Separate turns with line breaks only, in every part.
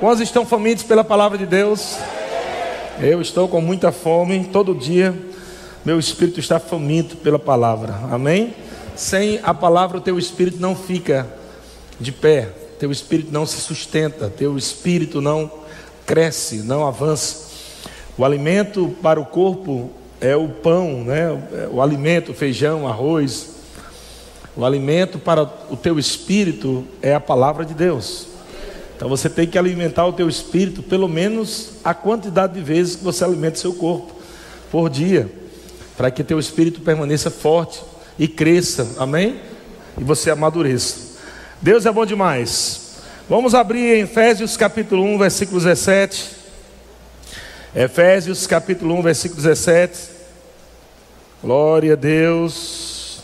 Quantos estão famintos pela palavra de Deus? Eu estou com muita fome, todo dia meu espírito está faminto pela palavra, amém? Sem a palavra, o teu espírito não fica de pé, teu espírito não se sustenta, teu espírito não cresce, não avança. O alimento para o corpo é o pão, né? O alimento, feijão, arroz. O alimento para o teu espírito é a palavra de Deus. Então você tem que alimentar o teu espírito pelo menos a quantidade de vezes que você alimenta seu corpo por dia, para que teu espírito permaneça forte e cresça. Amém? E você amadureça. Deus é bom demais. Vamos abrir em Efésios capítulo 1, versículo 17. Efésios capítulo 1, versículo 17. Glória a Deus.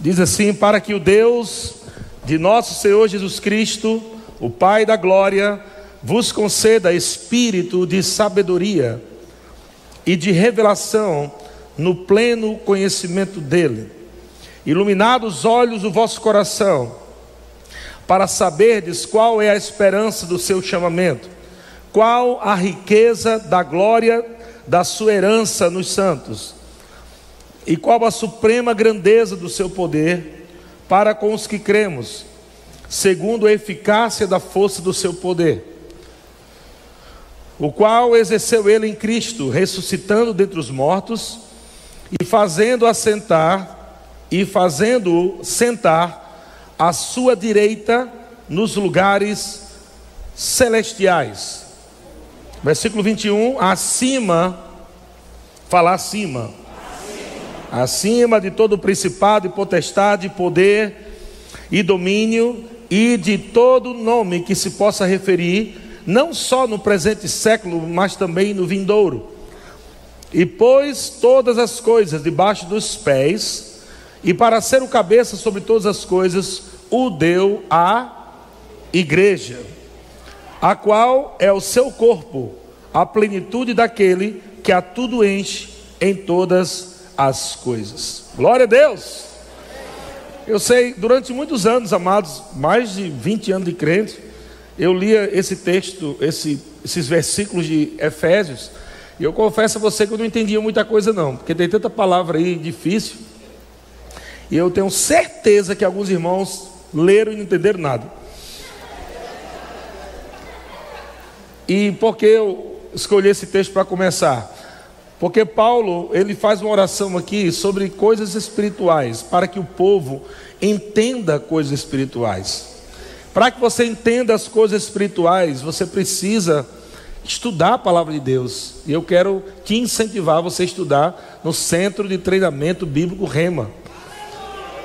Diz assim: Para que o Deus de nosso Senhor Jesus Cristo, o Pai da glória, vos conceda espírito de sabedoria e de revelação no pleno conhecimento dele, iluminados os olhos do vosso coração, para saberdes qual é a esperança do seu chamamento, qual a riqueza da glória da sua herança nos santos, e qual a suprema grandeza do seu poder para com os que cremos, segundo a eficácia da força do seu poder, o qual exerceu ele em Cristo, ressuscitando dentre os mortos e fazendo assentar e fazendo-o sentar à sua direita nos lugares celestiais. Versículo 21, acima, falar acima acima de todo principado e potestade, poder e domínio e de todo nome que se possa referir, não só no presente século, mas também no vindouro. E pôs todas as coisas debaixo dos pés, e para ser o cabeça sobre todas as coisas, o deu à igreja, a qual é o seu corpo, a plenitude daquele que a tudo enche em todas as coisas. Glória a Deus! Eu sei, durante muitos anos, amados, mais de 20 anos de crente, eu lia esse texto, esse, esses versículos de Efésios, e eu confesso a você que eu não entendia muita coisa, não, porque tem tanta palavra aí difícil, e eu tenho certeza que alguns irmãos leram e não entenderam nada. E por que eu escolhi esse texto para começar? Porque Paulo, ele faz uma oração aqui sobre coisas espirituais, para que o povo entenda coisas espirituais. Para que você entenda as coisas espirituais, você precisa estudar a palavra de Deus. E eu quero te incentivar você a estudar no Centro de Treinamento Bíblico Rema.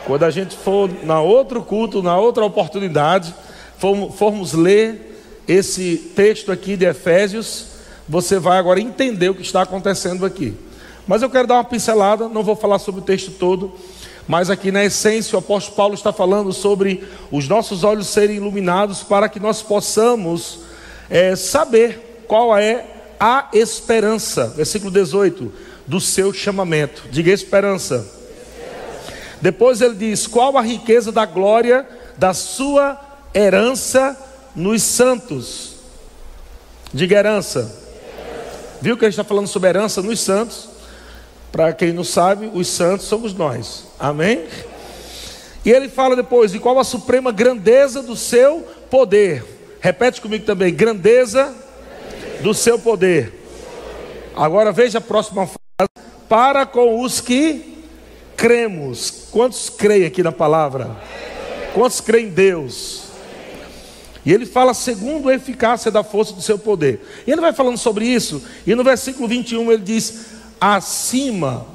Quando a gente for na outro culto, na outra oportunidade, formos, ler esse texto aqui de Efésios, você vai agora entender o que está acontecendo aqui. Mas eu quero dar uma pincelada, não vou falar sobre o texto todo, mas aqui na essência o apóstolo Paulo está falando sobre os nossos olhos serem iluminados para que nós possamos é, saber qual é a esperança, versículo 18, do seu chamamento. Diga esperança. Depois ele diz: qual a riqueza da glória da sua herança nos santos. Diga herança. Viu que a gente está falando sobre herança nos santos? Para quem não sabe, os santos somos nós. Amém? E ele fala depois de qual a suprema grandeza do seu poder. Repete comigo também: grandeza do seu poder. Agora veja a próxima frase: para com os que cremos. Quantos creem aqui na palavra? Quantos creem em Deus? E ele fala segundo a eficácia da força do seu poder. E ele vai falando sobre isso, e no versículo 21 ele diz: acima,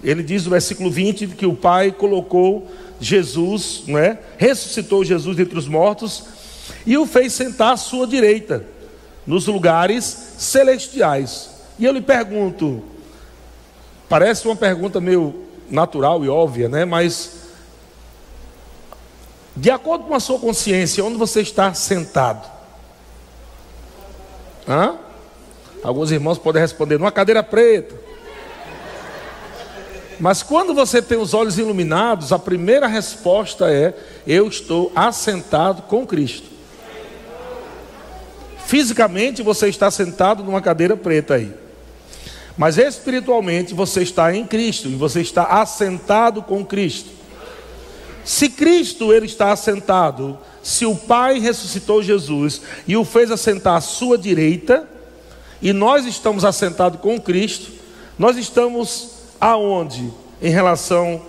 ele diz no versículo 20 que o Pai colocou Jesus, não é? Ressuscitou Jesus dentre os mortos e o fez sentar à sua direita, nos lugares celestiais. E eu lhe pergunto, parece uma pergunta meio natural e óbvia, né? Mas de acordo com a sua consciência, onde você está sentado? Hã? Alguns irmãos podem responder, numa cadeira preta. Mas quando você tem os olhos iluminados, a primeira resposta é: Eu estou assentado com Cristo. Fisicamente você está sentado numa cadeira preta aí. Mas espiritualmente você está em Cristo e você está assentado com Cristo. Se Cristo ele está assentado, se o Pai ressuscitou Jesus e o fez assentar à sua direita, e nós estamos assentados com Cristo, nós estamos aonde em relação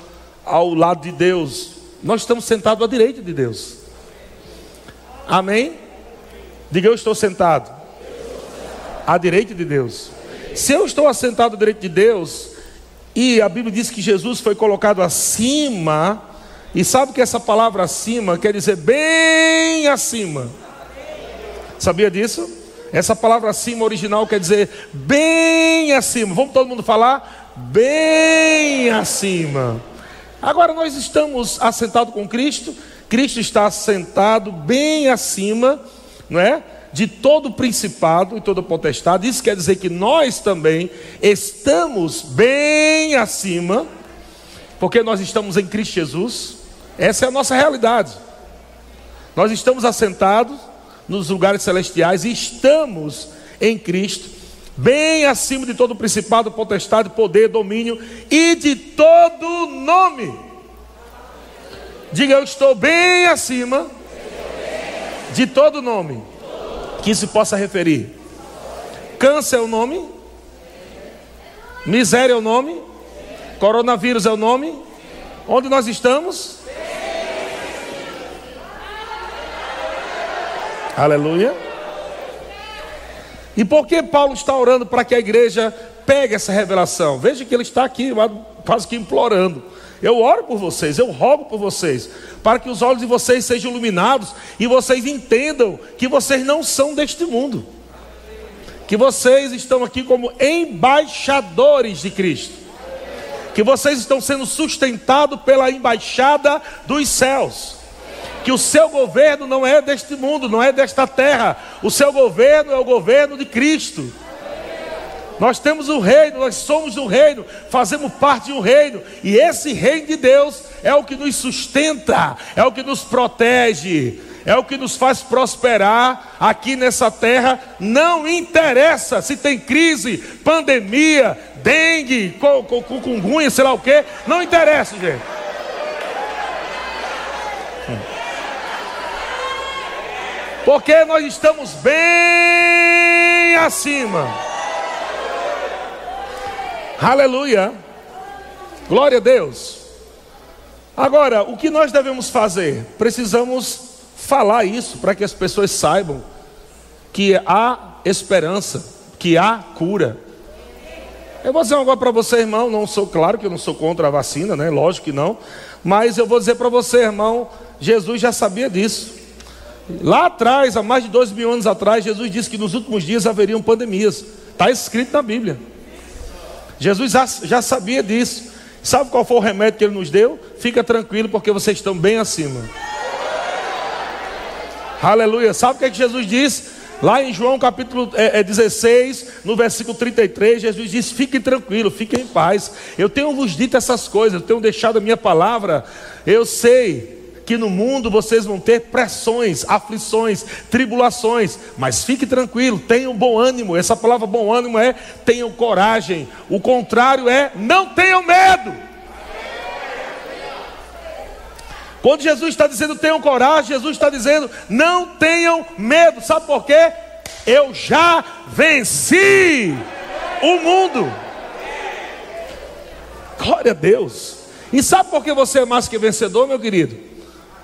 ao lado de Deus? Nós estamos sentados à direita de Deus. Amém? Diga eu estou sentado à direita de Deus. Se eu estou assentado à direita de Deus, e a Bíblia diz que Jesus foi colocado acima, e sabe que essa palavra acima quer dizer bem acima. Sabia disso? Essa palavra acima original quer dizer bem acima. Vamos todo mundo falar? Bem acima. Agora nós estamos assentados com Cristo, Cristo está assentado bem acima, não é? De todo principado e toda potestade. Isso quer dizer que nós também estamos bem acima, porque nós estamos em Cristo Jesus. Essa é a nossa realidade. Nós estamos assentados nos lugares celestiais e estamos em Cristo, bem acima de todo principado, potestade, poder, domínio e de todo nome. Diga, eu estou bem acima de todo nome que se possa referir. Câncer é o nome, miséria é o nome, coronavírus é o nome. Onde nós estamos? Aleluia. E por que Paulo está orando para que a igreja pegue essa revelação? Veja que ele está aqui, quase que implorando. Eu oro por vocês, eu rogo por vocês, para que os olhos de vocês sejam iluminados e vocês entendam que vocês não são deste mundo, que vocês estão aqui como embaixadores de Cristo, que vocês estão sendo sustentados pela embaixada dos céus que o seu governo não é deste mundo, não é desta terra. O seu governo é o governo de Cristo. Nós temos o reino, nós somos do reino, fazemos parte de um reino, e esse reino de Deus é o que nos sustenta, é o que nos protege, é o que nos faz prosperar aqui nessa terra. Não interessa se tem crise, pandemia, dengue, cungunha, sei lá o que, não interessa, gente. Porque nós estamos bem acima. Aleluia. Glória a Deus. Agora, o que nós devemos fazer? Precisamos falar isso para que as pessoas saibam que há esperança, que há cura. Eu vou dizer coisa para você, irmão. Não sou, claro que eu não sou contra a vacina, né? Lógico que não. Mas eu vou dizer para você, irmão. Jesus já sabia disso. Lá atrás, há mais de dois mil anos atrás, Jesus disse que nos últimos dias haveriam pandemias. Está escrito na Bíblia. Jesus já sabia disso. Sabe qual foi o remédio que ele nos deu? Fica tranquilo, porque vocês estão bem acima. Aleluia. Sabe o que, é que Jesus disse? Lá em João capítulo é, é 16, no versículo 33, Jesus disse: Fiquem tranquilos, fiquem em paz. Eu tenho vos dito essas coisas, eu tenho deixado a minha palavra. Eu sei que no mundo vocês vão ter pressões, aflições, tribulações, mas fique tranquilo, tenham bom ânimo. Essa palavra bom ânimo é tenham coragem. O contrário é não tenham medo. Quando Jesus está dizendo tenham coragem, Jesus está dizendo não tenham medo. Sabe por quê? Eu já venci o mundo. Glória a Deus. E sabe por que você é mais que vencedor, meu querido?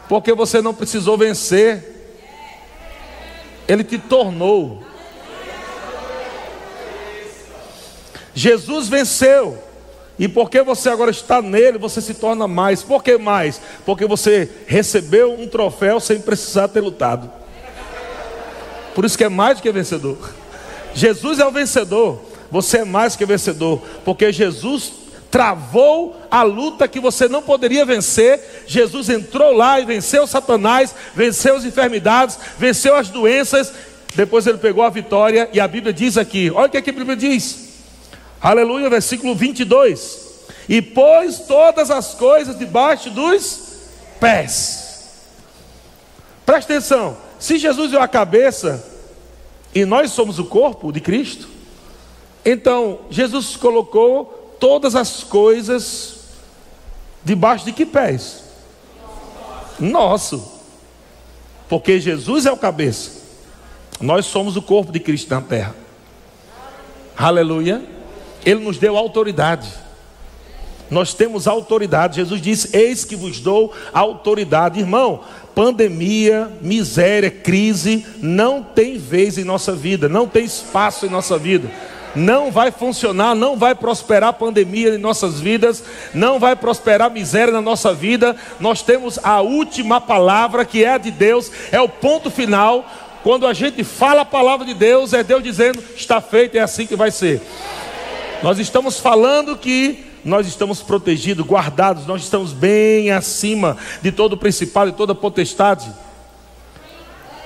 Porque você não precisou vencer, Ele te tornou. Jesus venceu. E porque você agora está nele, você se torna mais. Por que mais? Porque você recebeu um troféu sem precisar ter lutado. Por isso que é mais do que vencedor. Jesus é o vencedor. Você é mais que vencedor. Porque Jesus travou a luta que você não poderia vencer. Jesus entrou lá e venceu Satanás, venceu as enfermidades, venceu as doenças. Depois ele pegou a vitória e a Bíblia diz aqui: olha o que, a Bíblia diz. Aleluia, versículo 22. E pôs todas as coisas debaixo dos pés. Presta atenção: se Jesus viu a cabeça, e nós somos o corpo de Cristo, então Jesus colocou todas as coisas debaixo de que pés? Nosso. Porque Jesus é o cabeça. Nós somos o corpo de Cristo na terra. Aleluia. Ele nos deu autoridade. Nós temos autoridade. Jesus disse: Eis que vos dou autoridade. Irmão, pandemia, miséria, crise não tem vez em nossa vida, não tem espaço em nossa vida. Não vai funcionar, não vai prosperar pandemia em nossas vidas, não vai prosperar miséria na nossa vida. Nós temos a última palavra que é a de Deus, é o ponto final. Quando a gente fala a palavra de Deus, é Deus dizendo: está feito, é assim que vai ser. Nós estamos falando que nós estamos protegidos, guardados, nós estamos bem acima de todo o principado e toda potestade.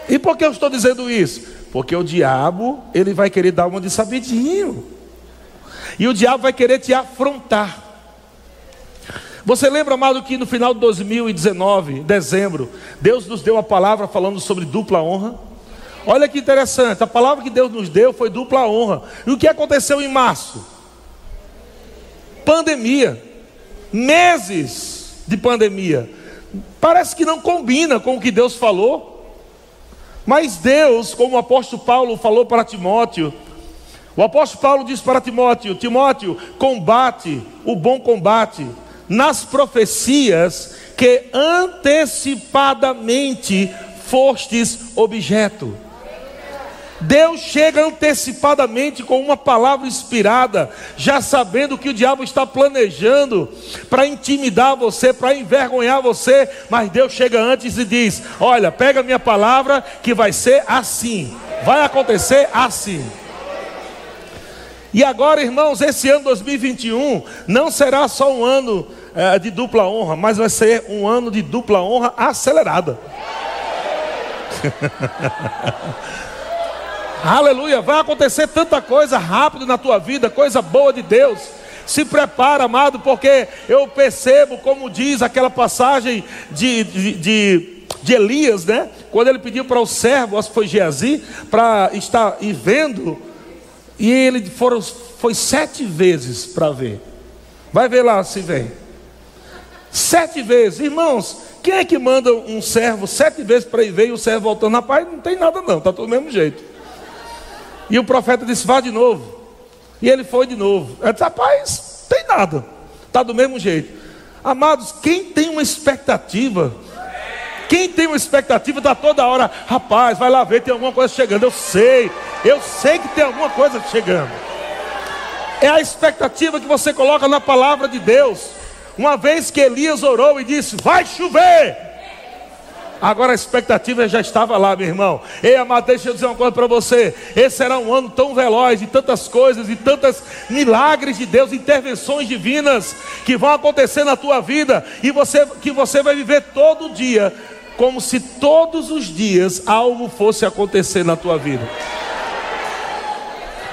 E por que eu estou dizendo isso? Porque o diabo, ele vai querer dar uma de sabidinho. E o diabo vai querer te afrontar. Você lembra, amado, que no final de 2019, dezembro, Deus nos deu a palavra falando sobre dupla honra? Olha que interessante, a palavra que Deus nos deu foi dupla honra. E o que aconteceu em março? Pandemia. Meses de pandemia. Parece que não combina com o que Deus falou. Mas Deus, como o apóstolo Paulo falou para Timóteo, o apóstolo Paulo diz para Timóteo: Timóteo, combate o bom combate nas profecias que antecipadamente fostes objeto. Deus chega antecipadamente com uma palavra inspirada, já sabendo que o diabo está planejando para intimidar você, para envergonhar você, mas Deus chega antes e diz: Olha, pega minha palavra que vai ser assim, vai acontecer assim. E agora, irmãos, esse ano 2021 não será só um ano é, de dupla honra, mas vai ser um ano de dupla honra acelerada. Aleluia, vai acontecer tanta coisa rápido na tua vida, coisa boa de Deus. Se prepara, amado, porque eu percebo, como diz aquela passagem de, de, de, Elias, né? Quando ele pediu para o servo, acho que foi Geazi, para estar e vendo, e ele foram, foi sete vezes para ver. Vai ver lá se vem. Sete vezes, irmãos. Quem é que manda um servo sete vezes para ir ver e o servo voltando? Rapaz, não tem nada não, está do mesmo jeito. E o profeta disse: Vá de novo. E ele foi de novo. Ele disse: Rapaz, tem nada. Está do mesmo jeito. Amados, quem tem uma expectativa, quem tem uma expectativa está toda hora, rapaz, vai lá ver, tem alguma coisa chegando. Eu sei, eu sei que tem alguma coisa chegando. É a expectativa que você coloca na palavra de Deus. Uma vez que Elias orou e disse: Vai chover. Agora a expectativa já estava lá, meu irmão. Ei, amado, deixa eu dizer uma coisa para você. Esse será um ano tão veloz, de tantas coisas, e tantos milagres de Deus, intervenções divinas que vão acontecer na tua vida, e você que você vai viver todo dia como se todos os dias algo fosse acontecer na tua vida.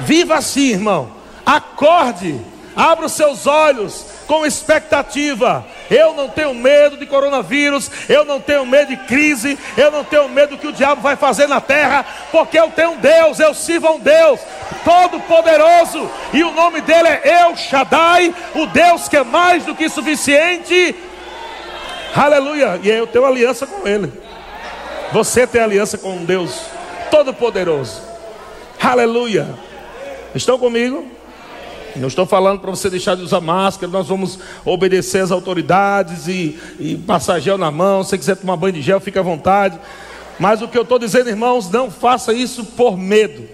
Viva assim, irmão. Acorde, abra os seus olhos com expectativa. Eu não tenho medo de coronavírus, eu não tenho medo de crise, eu não tenho medo do que o diabo vai fazer na terra, porque eu tenho um Deus, eu sirvo a um Deus todo-poderoso, e o nome dele é El Shaddai, o Deus que é mais do que suficiente. Aleluia! E eu tenho aliança com ele. Você tem aliança com um Deus todo-poderoso. Aleluia! Estão comigo? Não estou falando para você deixar de usar máscara, nós vamos obedecer às autoridades e, e passar gel na mão. Se quiser tomar banho de gel, fique à vontade. Mas o que eu estou dizendo, irmãos, não faça isso por medo,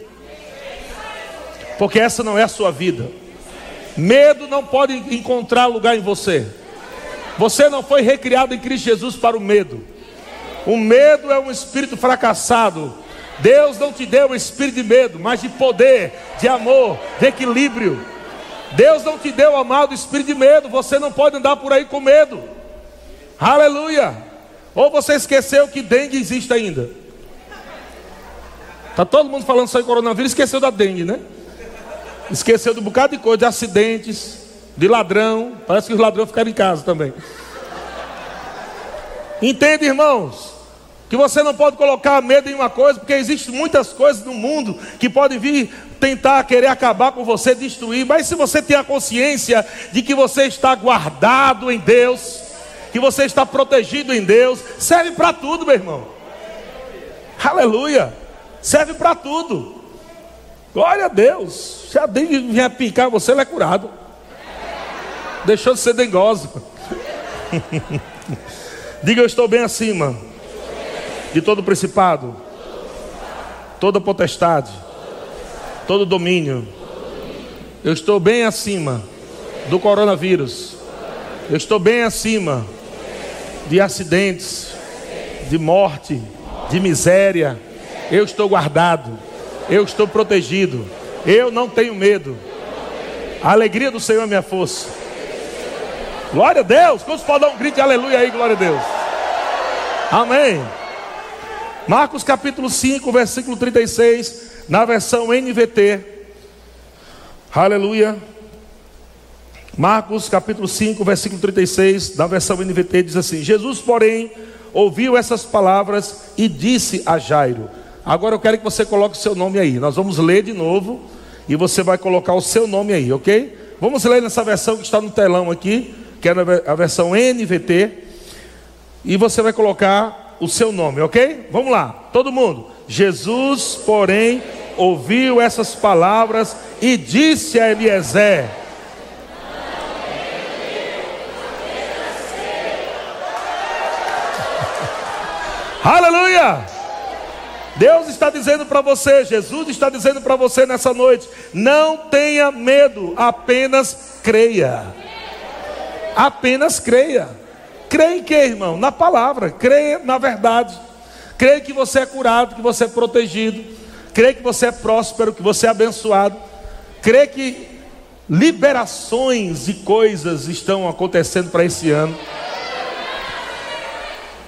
porque essa não é a sua vida. Medo não pode encontrar lugar em você. Você não foi recriado em Cristo Jesus para o medo. O medo é um espírito fracassado. Deus não te deu um espírito de medo, mas de poder, de amor, de equilíbrio. Deus não te deu, amado, espírito de medo. Você não pode andar por aí com medo. Aleluia. Ou você esqueceu que dengue existe ainda? Está todo mundo falando em coronavírus, esqueceu da dengue, né? Esqueceu de um bocado de coisa, de acidentes, de ladrão. Parece que os ladrões ficaram em casa também. Entende, irmãos? Que você não pode colocar medo em uma coisa, porque existem muitas coisas no mundo que podem vir tentar querer acabar com você, destruir. Mas se você tem a consciência de que você está guardado em Deus, que você está protegido em Deus, serve para tudo, meu irmão. Aleluia. Serve para tudo. Glória a Deus. Se a dengue vier picar você, ele é curado. Deixou de ser dengoso. Diga eu estou bem acima de todo principado, toda potestade, todo domínio. Eu estou bem acima do coronavírus. Eu estou bem acima de acidentes, de morte, de miséria. Eu estou guardado. Eu estou protegido. Eu não tenho medo. A alegria do Senhor é minha força. Glória a Deus. Quantos podem dar um grito de aleluia aí, glória a Deus. Amém. Marcos capítulo 5, versículo 36, na versão NVT. Aleluia. Marcos capítulo 5, versículo 36, na versão NVT diz assim: Jesus, porém, ouviu essas palavras e disse a Jairo: Agora eu quero que você coloque o seu nome aí. Nós vamos ler de novo e você vai colocar o seu nome aí, ok? Vamos ler nessa versão que está no telão aqui, que é a versão NVT, e você vai colocar o seu nome, ok? Vamos lá, todo mundo. Jesus, porém, ouviu essas palavras e disse a Eliezer: Aleluia! Deus está dizendo para você, Jesus está dizendo para você nessa noite: não tenha medo, apenas creia. Apenas creia. Creia em que, irmão? Na palavra, creia na verdade. Creia que você é curado, que você é protegido. Creia que você é próspero, que você é abençoado. Creia que liberações de coisas estão acontecendo para esse ano.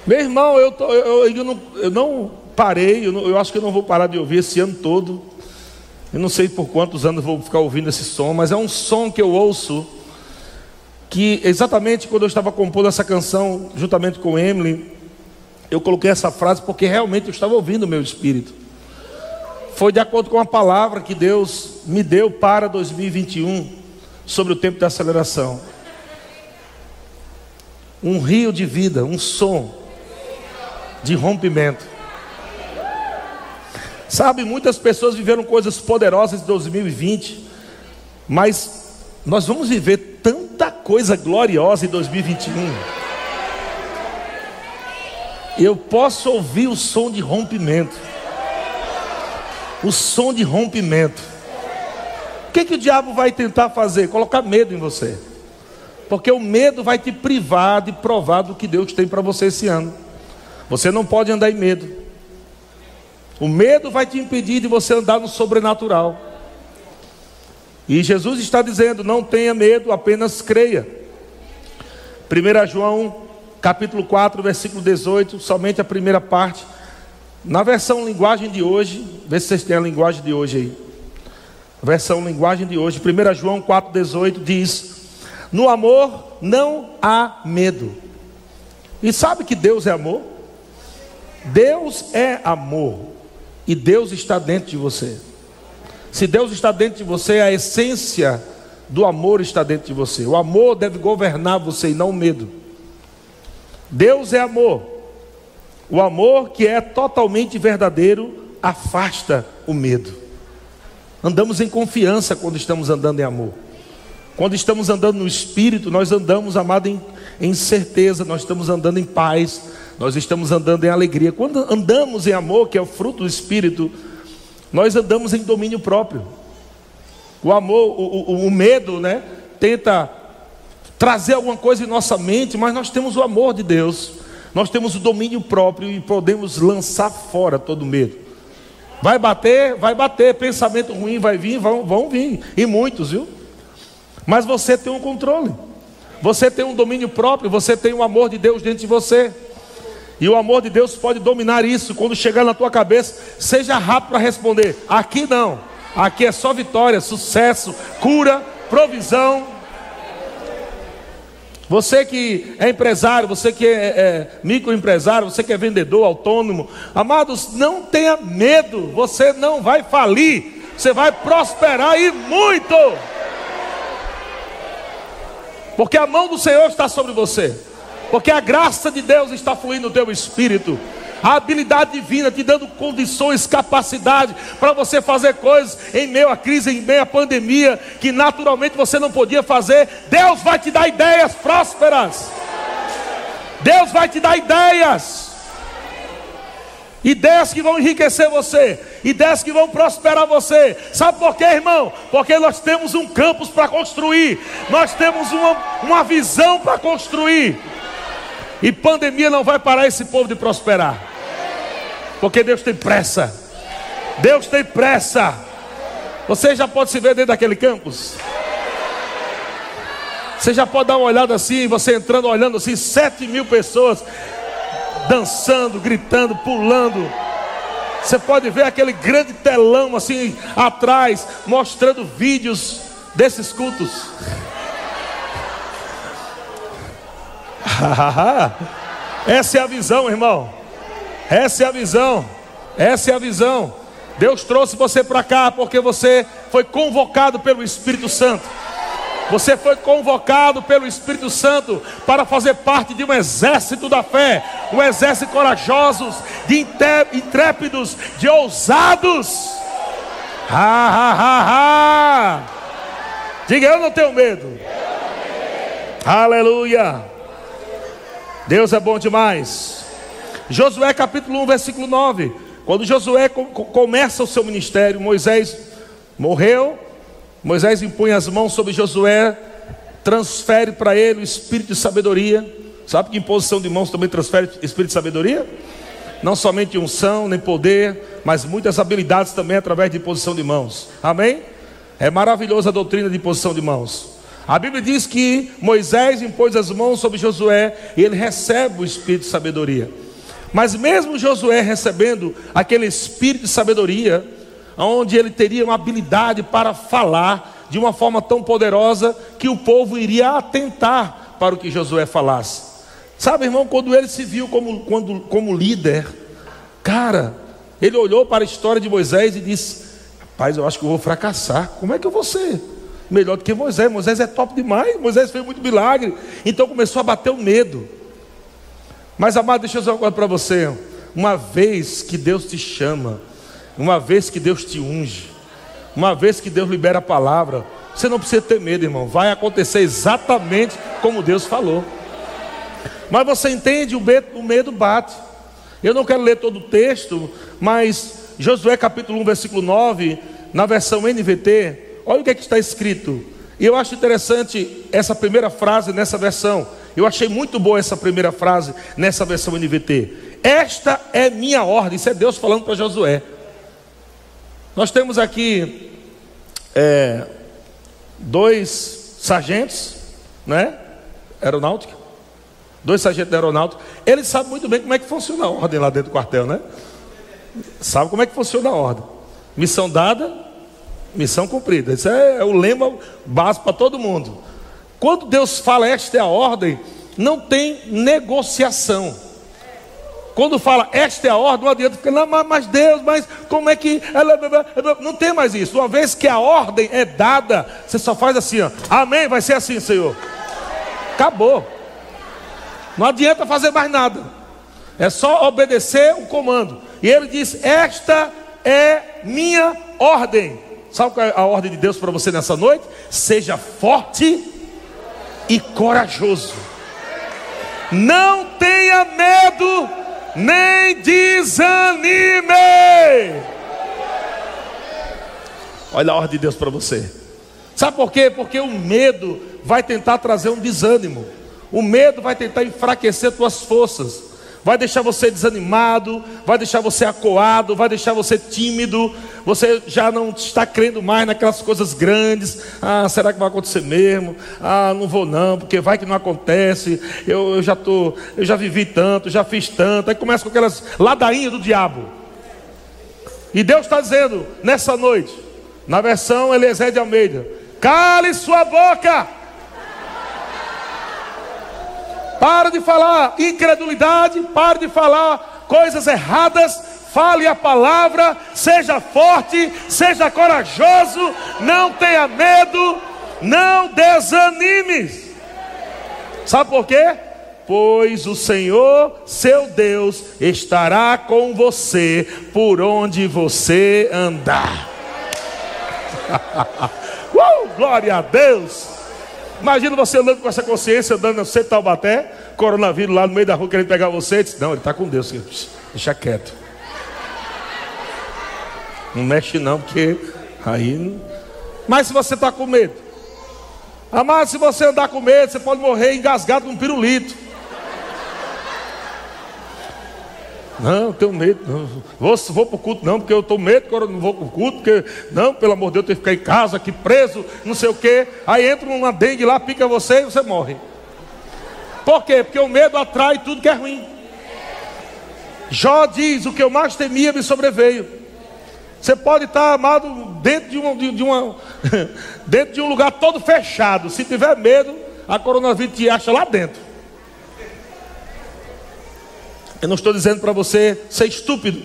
Meu irmão, eu, tô, eu, eu, não, eu não parei, eu, não, eu, acho que eu não vou parar de ouvir esse ano todo. Eu não sei por quantos anos vou ficar ouvindo esse som, mas é um som que eu ouço. Que exatamente quando eu estava compondo essa canção, juntamente com Emily, eu coloquei essa frase porque realmente eu estava ouvindo o meu espírito. Foi de acordo com a palavra que Deus me deu para 2021 sobre o tempo da aceleração. Um rio de vida, um som de rompimento. Sabe, muitas pessoas viveram coisas poderosas em 2020, mas nós vamos viver tanta coisa gloriosa em 2021. Eu posso ouvir o som de rompimento. O som de rompimento. O que, que o diabo vai tentar fazer? Colocar medo em você. Porque o medo vai te privar de provar do que Deus tem para você esse ano. Você não pode andar em medo. O medo vai te impedir de você andar no sobrenatural. E Jesus está dizendo: não tenha medo, apenas creia. 1 João, capítulo 4, versículo 18, somente a primeira parte. Na versão linguagem de hoje, vê se vocês têm a linguagem de hoje aí. Versão linguagem de hoje, 1 João 4,18 diz: No amor não há medo. E sabe que Deus é amor? Deus é amor e Deus está dentro de você. Se Deus está dentro de você, a essência do amor está dentro de você. O amor deve governar você e não o medo. Deus é amor. O amor que é totalmente verdadeiro afasta o medo. Andamos em confiança quando estamos andando em amor. Quando estamos andando no Espírito, nós andamos, amado, em, em certeza, nós estamos andando em paz, nós estamos andando em alegria. Quando andamos em amor, que é o fruto do Espírito, nós andamos em domínio próprio. O amor, o, o, o medo, né? Tenta trazer alguma coisa em nossa mente, mas nós temos o amor de Deus, nós temos o domínio próprio e podemos lançar fora todo medo. Vai bater, vai bater, pensamento ruim vai vir, vão, vão vir, e muitos, viu? Mas você tem um controle, você tem um domínio próprio, você tem o amor de Deus dentro de você. E o amor de Deus pode dominar isso. Quando chegar na tua cabeça, seja rápido para responder. Aqui não. Aqui é só vitória, sucesso, cura, provisão. Você que é empresário, você que é, é microempresário, você que é vendedor, autônomo, amados, não tenha medo, você não vai falir, você vai prosperar e muito, porque a mão do Senhor está sobre você, porque a graça de Deus está fluindo no teu espírito a habilidade divina te dando condições, capacidade para você fazer coisas em meio à crise, em meio à pandemia, que naturalmente você não podia fazer. Deus vai te dar ideias prósperas. Deus vai te dar ideias. Ideias que vão enriquecer você, ideias que vão prosperar você. Sabe por quê, irmão? Porque nós temos um campus para construir, nós temos uma, uma visão para construir. E pandemia não vai parar esse povo de prosperar. Porque Deus tem pressa. Deus tem pressa. Você já pode se ver dentro daquele campus? Você já pode dar uma olhada assim, você entrando, olhando assim, sete mil pessoas dançando, gritando, pulando. Você pode ver aquele grande telão assim atrás, mostrando vídeos desses cultos. Essa é a visão, irmão. Essa é a visão. Essa é a visão. Deus trouxe você para cá porque você foi convocado pelo Espírito Santo. Você foi convocado pelo Espírito Santo para fazer parte de um exército da fé, um exército corajosos, de intrépidos, de ousados. Ha, ha, ha, ha. Diga, eu não tenho medo. Aleluia. Deus é bom demais. Josué capítulo 1, versículo 9. Quando Josué começa o seu ministério, Moisés morreu, Moisés impunha as mãos sobre Josué, transfere para ele o espírito de sabedoria. Sabe que imposição de mãos também transfere espírito de sabedoria? Não somente unção, nem poder, mas muitas habilidades também através de imposição de mãos. Amém? É maravilhosa a doutrina de imposição de mãos. A Bíblia diz que Moisés impôs as mãos sobre Josué e ele recebe o espírito de sabedoria. Mas mesmo Josué recebendo aquele espírito de sabedoria, onde ele teria uma habilidade para falar de uma forma tão poderosa que o povo iria atentar para o que Josué falasse. Sabe, irmão, quando ele se viu como, quando, como líder, cara, ele olhou para a história de Moisés e disse: Rapaz, eu acho que eu vou fracassar. Como é que eu vou ser? Melhor do que Moisés. Moisés é top demais, Moisés fez muito milagre. Então começou a bater o medo. Mas amado, deixa eu dizer uma coisa para você. Uma vez que Deus te chama, uma vez que Deus te unge, uma vez que Deus libera a palavra, você não precisa ter medo, irmão. Vai acontecer exatamente como Deus falou. Mas você entende, o medo, o medo bate. Eu não quero ler todo o texto, mas Josué capítulo 1, versículo 9, na versão NVT, Olha o que, é que está escrito. E eu acho interessante essa primeira frase nessa versão. Eu achei muito boa essa primeira frase nessa versão NVT. Esta é minha ordem. Isso é Deus falando para Josué. Nós temos aqui é, dois sargentos, né? Aeronáutica. Dois sargentos da aeronáutica. Eles sabem muito bem como é que funciona a ordem lá dentro do quartel, né? Sabe como é que funciona a ordem. Missão dada, Missão cumprida. Isso é, é o lema básico para todo mundo. Quando Deus fala esta é a ordem, não tem negociação. Quando fala esta é a ordem, não adianta ficar, não, mas Deus, mas como é que. Não tem mais isso. Uma vez que a ordem é dada, você só faz assim, ó. Amém, vai ser assim, Senhor. Acabou. Não adianta fazer mais nada. É só obedecer o comando. E ele diz: Esta é minha ordem. Sabe qual é a ordem de Deus para você nessa noite? Seja forte e corajoso. Não tenha medo, nem desanime. Olha a ordem de Deus para você. Sabe por quê? Porque o medo vai tentar trazer um desânimo. O medo vai tentar enfraquecer tuas forças vai deixar você desanimado, vai deixar você acuado, vai deixar você tímido, você já não está crendo mais naquelas coisas grandes. Ah, será que vai acontecer mesmo? Ah, não vou não, porque vai que não acontece. Eu, eu já tô, eu já vivi tanto, já fiz tanto. Aí começa com aquelas ladainhas do diabo. E Deus está dizendo nessa noite, na versão Eliezer de Almeida: cale sua boca. Para de falar incredulidade, para de falar coisas erradas, fale a palavra, seja forte, seja corajoso, não tenha medo, não desanime. Sabe por quê? Pois o Senhor, seu Deus, estará com você por onde você andar. uh, glória a Deus! Imagina você andando com essa consciência, andando centro Taubaté, coronavírus lá no meio da rua querendo pegar você. Diz, não, ele está com Deus. Deixa quieto. Não mexe não, porque aí. Mas se você está com medo, amado, se você andar com medo, você pode morrer engasgado com um pirulito. Não, tenho medo. Não. Vou, vou para o culto, não, porque eu estou medo que eu não vou para o culto, porque, não, pelo amor de Deus, eu tenho que ficar em casa, aqui preso, não sei o quê. Aí entra uma dengue lá, pica você e você morre. Por quê? Porque o medo atrai tudo que é ruim. Jó diz: o que eu mais temia me sobreveio. Você pode estar amado dentro de, uma, de, de uma, dentro de um lugar todo fechado. Se tiver medo, a coronavírus te acha lá dentro. Eu não estou dizendo para você ser estúpido,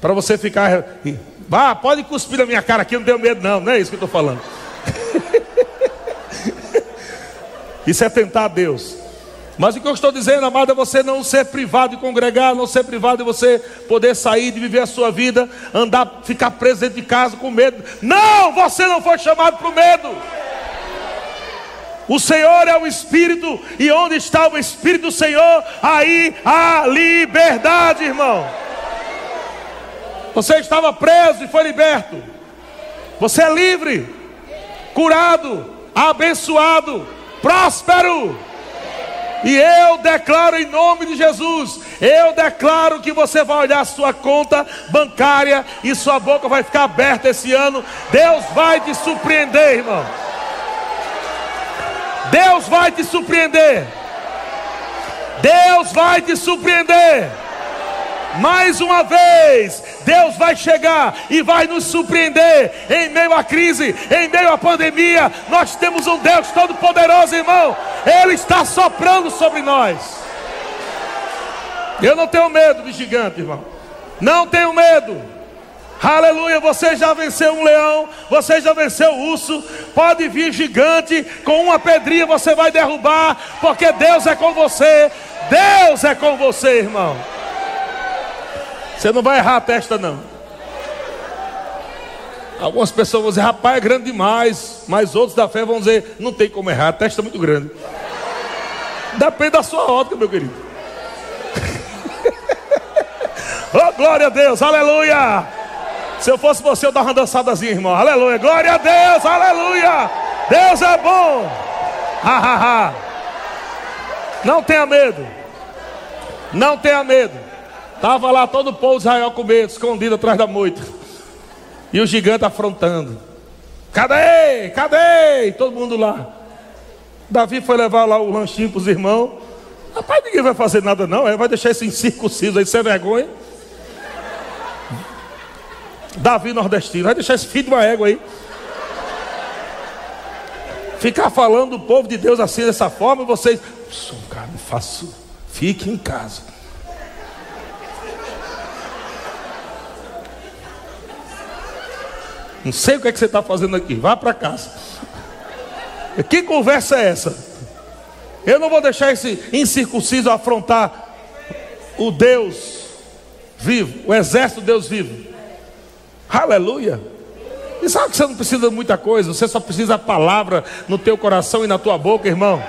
para você ficar, vá, pode cuspir na minha cara aqui, não tenho medo, não, não é isso que eu estou falando. isso é tentar a Deus. Mas o que eu estou dizendo, amado, é você não ser privado de congregar, não ser privado de você poder sair, de viver a sua vida, andar, ficar preso dentro de casa com medo. Não, você não foi chamado para o medo. O Senhor é o Espírito, e onde está o Espírito do Senhor, aí há liberdade, irmão. Você estava preso e foi liberto. Você é livre, curado, abençoado, próspero. E eu declaro em nome de Jesus, eu declaro que você vai olhar sua conta bancária e sua boca vai ficar aberta esse ano. Deus vai te surpreender, irmão. Deus vai te surpreender. Deus vai te surpreender. Mais uma vez, Deus vai chegar e vai nos surpreender em meio à crise, em meio à pandemia. Nós temos um Deus todo-poderoso, irmão. Ele está soprando sobre nós. Eu não tenho medo de gigante, irmão. Não tenho medo. Aleluia, você já venceu um leão, você já venceu o urso. Pode vir gigante, com uma pedrinha você vai derrubar, porque Deus é com você. Deus é com você, irmão. Você não vai errar a testa, não. Algumas pessoas vão dizer, rapaz, é grande demais. Mas outros da fé vão dizer, não tem como errar, a testa é muito grande. Depende da sua ótica, meu querido. oh, glória a Deus, aleluia. Se eu fosse você, eu dava uma dançadazinha, irmão. Aleluia. Glória a Deus. Aleluia. Deus é bom. Ha, ha, ha. Não tenha medo. Não tenha medo. Estava lá todo o povo de Israel com medo, escondido atrás da moita. E o gigante afrontando. Cadê? Cadê? Todo mundo lá. Davi foi levar lá o lanchinho para os irmãos. Rapaz, ninguém vai fazer nada, não. É, vai deixar esse incircunciso aí sem vergonha. Davi nordestino, vai deixar esse filho de uma égua aí. Ficar falando do povo de Deus assim dessa forma, vocês, sou um cara, não faço, fique em casa. Não sei o que, é que você está fazendo aqui, vá para casa. Que conversa é essa? Eu não vou deixar esse incircunciso afrontar o Deus vivo, o exército de Deus vivo. Aleluia. E sabe que você não precisa de muita coisa, você só precisa da palavra no teu coração e na tua boca, irmão.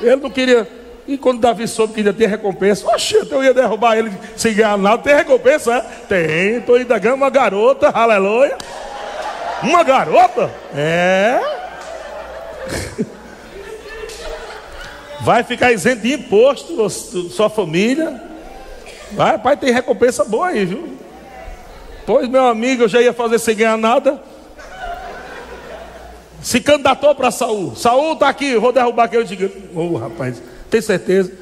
Ele não queria. E quando Davi soube que ainda tem recompensa, oxe, eu ia derrubar ele sem ganhar. Tem recompensa? É? Tem, estou ainda ganhando uma garota, aleluia. Uma garota? É. Vai ficar isento de imposto, sua família. Vai, pai, tem recompensa boa aí, viu? Pois, meu amigo, eu já ia fazer sem ganhar nada. Se candidatou para Saul. Saul está aqui, vou derrubar aquele gigante. Ô oh, rapaz, tem certeza?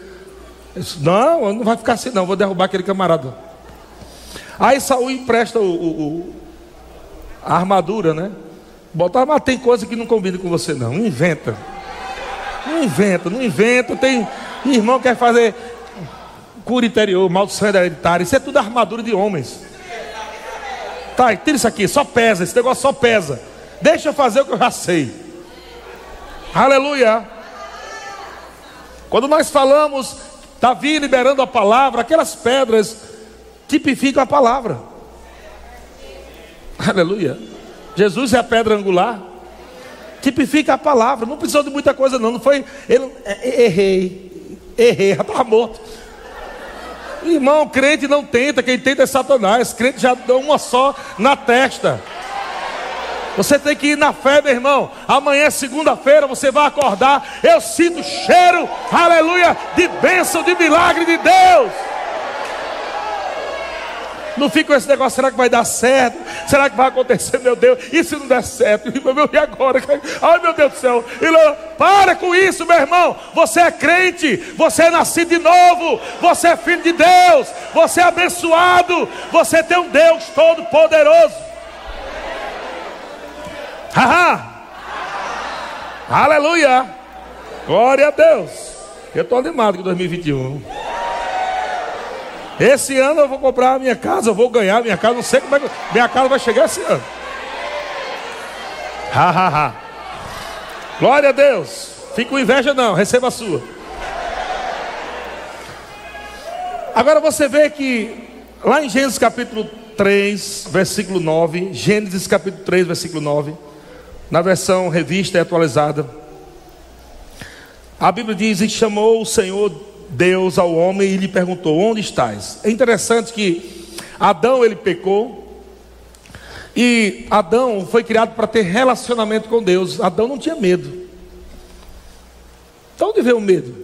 Disse, não, não vai ficar assim, não, vou derrubar aquele camarada. Aí Saul empresta o, o, o a armadura, né? Bota, mas tem coisa que não combina com você, não. Inventa. Não inventa, não inventa. Tem irmão que quer fazer cura interior, maldição hereditária. Isso é tudo armadura de homens. Tá, tira isso aqui, só pesa. Esse negócio só pesa. Deixa eu fazer o que eu já sei. Aleluia. Quando nós falamos, Davi liberando a palavra, aquelas pedras tipificam a palavra. Aleluia. Jesus é a pedra angular. Tipifica a palavra. Não precisou de muita coisa, não. Não foi. Ele, é, errei. Errei, estava morto. Irmão, crente não tenta, quem tenta é Satanás. Crente já dá uma só na testa. Você tem que ir na fé, meu irmão. Amanhã é segunda-feira, você vai acordar. Eu sinto cheiro, aleluia, de bênção, de milagre de Deus. Não fica com esse negócio, será que vai dar certo? Será que vai acontecer, meu Deus? E se não der certo? E agora? Ai meu Deus do céu. Para com isso, meu irmão. Você é crente, você é nascido de novo, você é filho de Deus, você é abençoado, você tem um Deus todo poderoso. Haha. Aleluia. Glória a Deus. Eu estou animado com 2021. Esse ano eu vou comprar a minha casa, eu vou ganhar a minha casa, não sei como é que minha casa vai chegar esse ano. Ha, ha, ha. Glória a Deus. Fique com inveja não, receba a sua. Agora você vê que lá em Gênesis capítulo 3, versículo 9, Gênesis capítulo 3, versículo 9, na versão revista e atualizada, a Bíblia diz: E chamou o Senhor Deus ao homem e lhe perguntou: Onde estás? É interessante que Adão ele pecou. E Adão foi criado para ter relacionamento com Deus. Adão não tinha medo. Então onde veio o medo?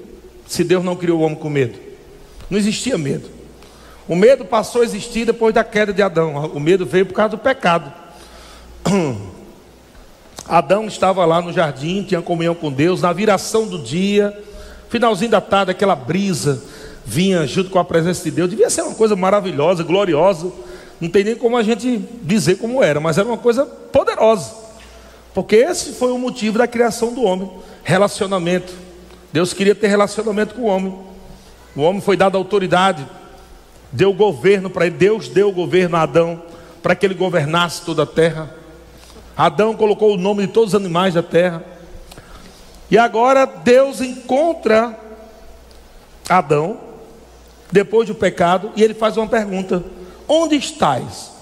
Se Deus não criou o homem com medo. Não existia medo. O medo passou a existir depois da queda de Adão. O medo veio por causa do pecado. Adão estava lá no jardim, tinha comunhão com Deus, na viração do dia. Finalzinho da tarde, aquela brisa vinha junto com a presença de Deus. Devia ser uma coisa maravilhosa, gloriosa. Não tem nem como a gente dizer como era, mas era uma coisa poderosa. Porque esse foi o motivo da criação do homem: relacionamento. Deus queria ter relacionamento com o homem. O homem foi dado autoridade, deu governo para ele. Deus deu o governo a Adão para que ele governasse toda a terra. Adão colocou o nome de todos os animais da terra. E agora Deus encontra Adão, depois do pecado, e ele faz uma pergunta: Onde estás?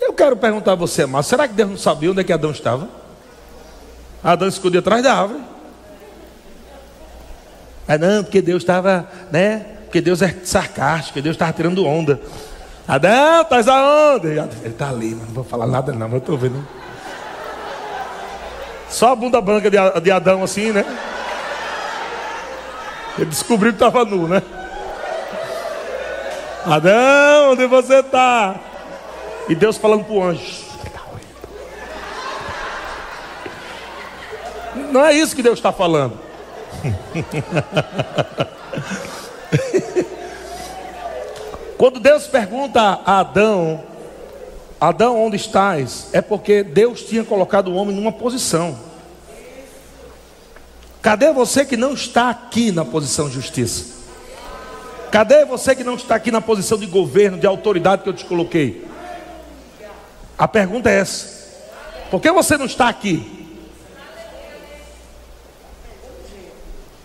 Eu quero perguntar a você, mas será que Deus não sabia onde é que Adão estava? Adão escondia atrás da árvore. É não, porque Deus estava, né? Porque Deus é sarcástico, Deus estava tirando onda. Adão, estás aonde? Ele está ali, não vou falar nada não, mas eu estou vendo. Só a bunda branca de Adão assim, né? Ele descobriu que estava nu, né? Adão, onde você está? E Deus falando para o anjo. Não é isso que Deus está falando. Quando Deus pergunta a Adão Adão, onde estás? É porque Deus tinha colocado o homem numa posição. Cadê você que não está aqui na posição de justiça? Cadê você que não está aqui na posição de governo, de autoridade que eu te coloquei? A pergunta é essa: por que você não está aqui?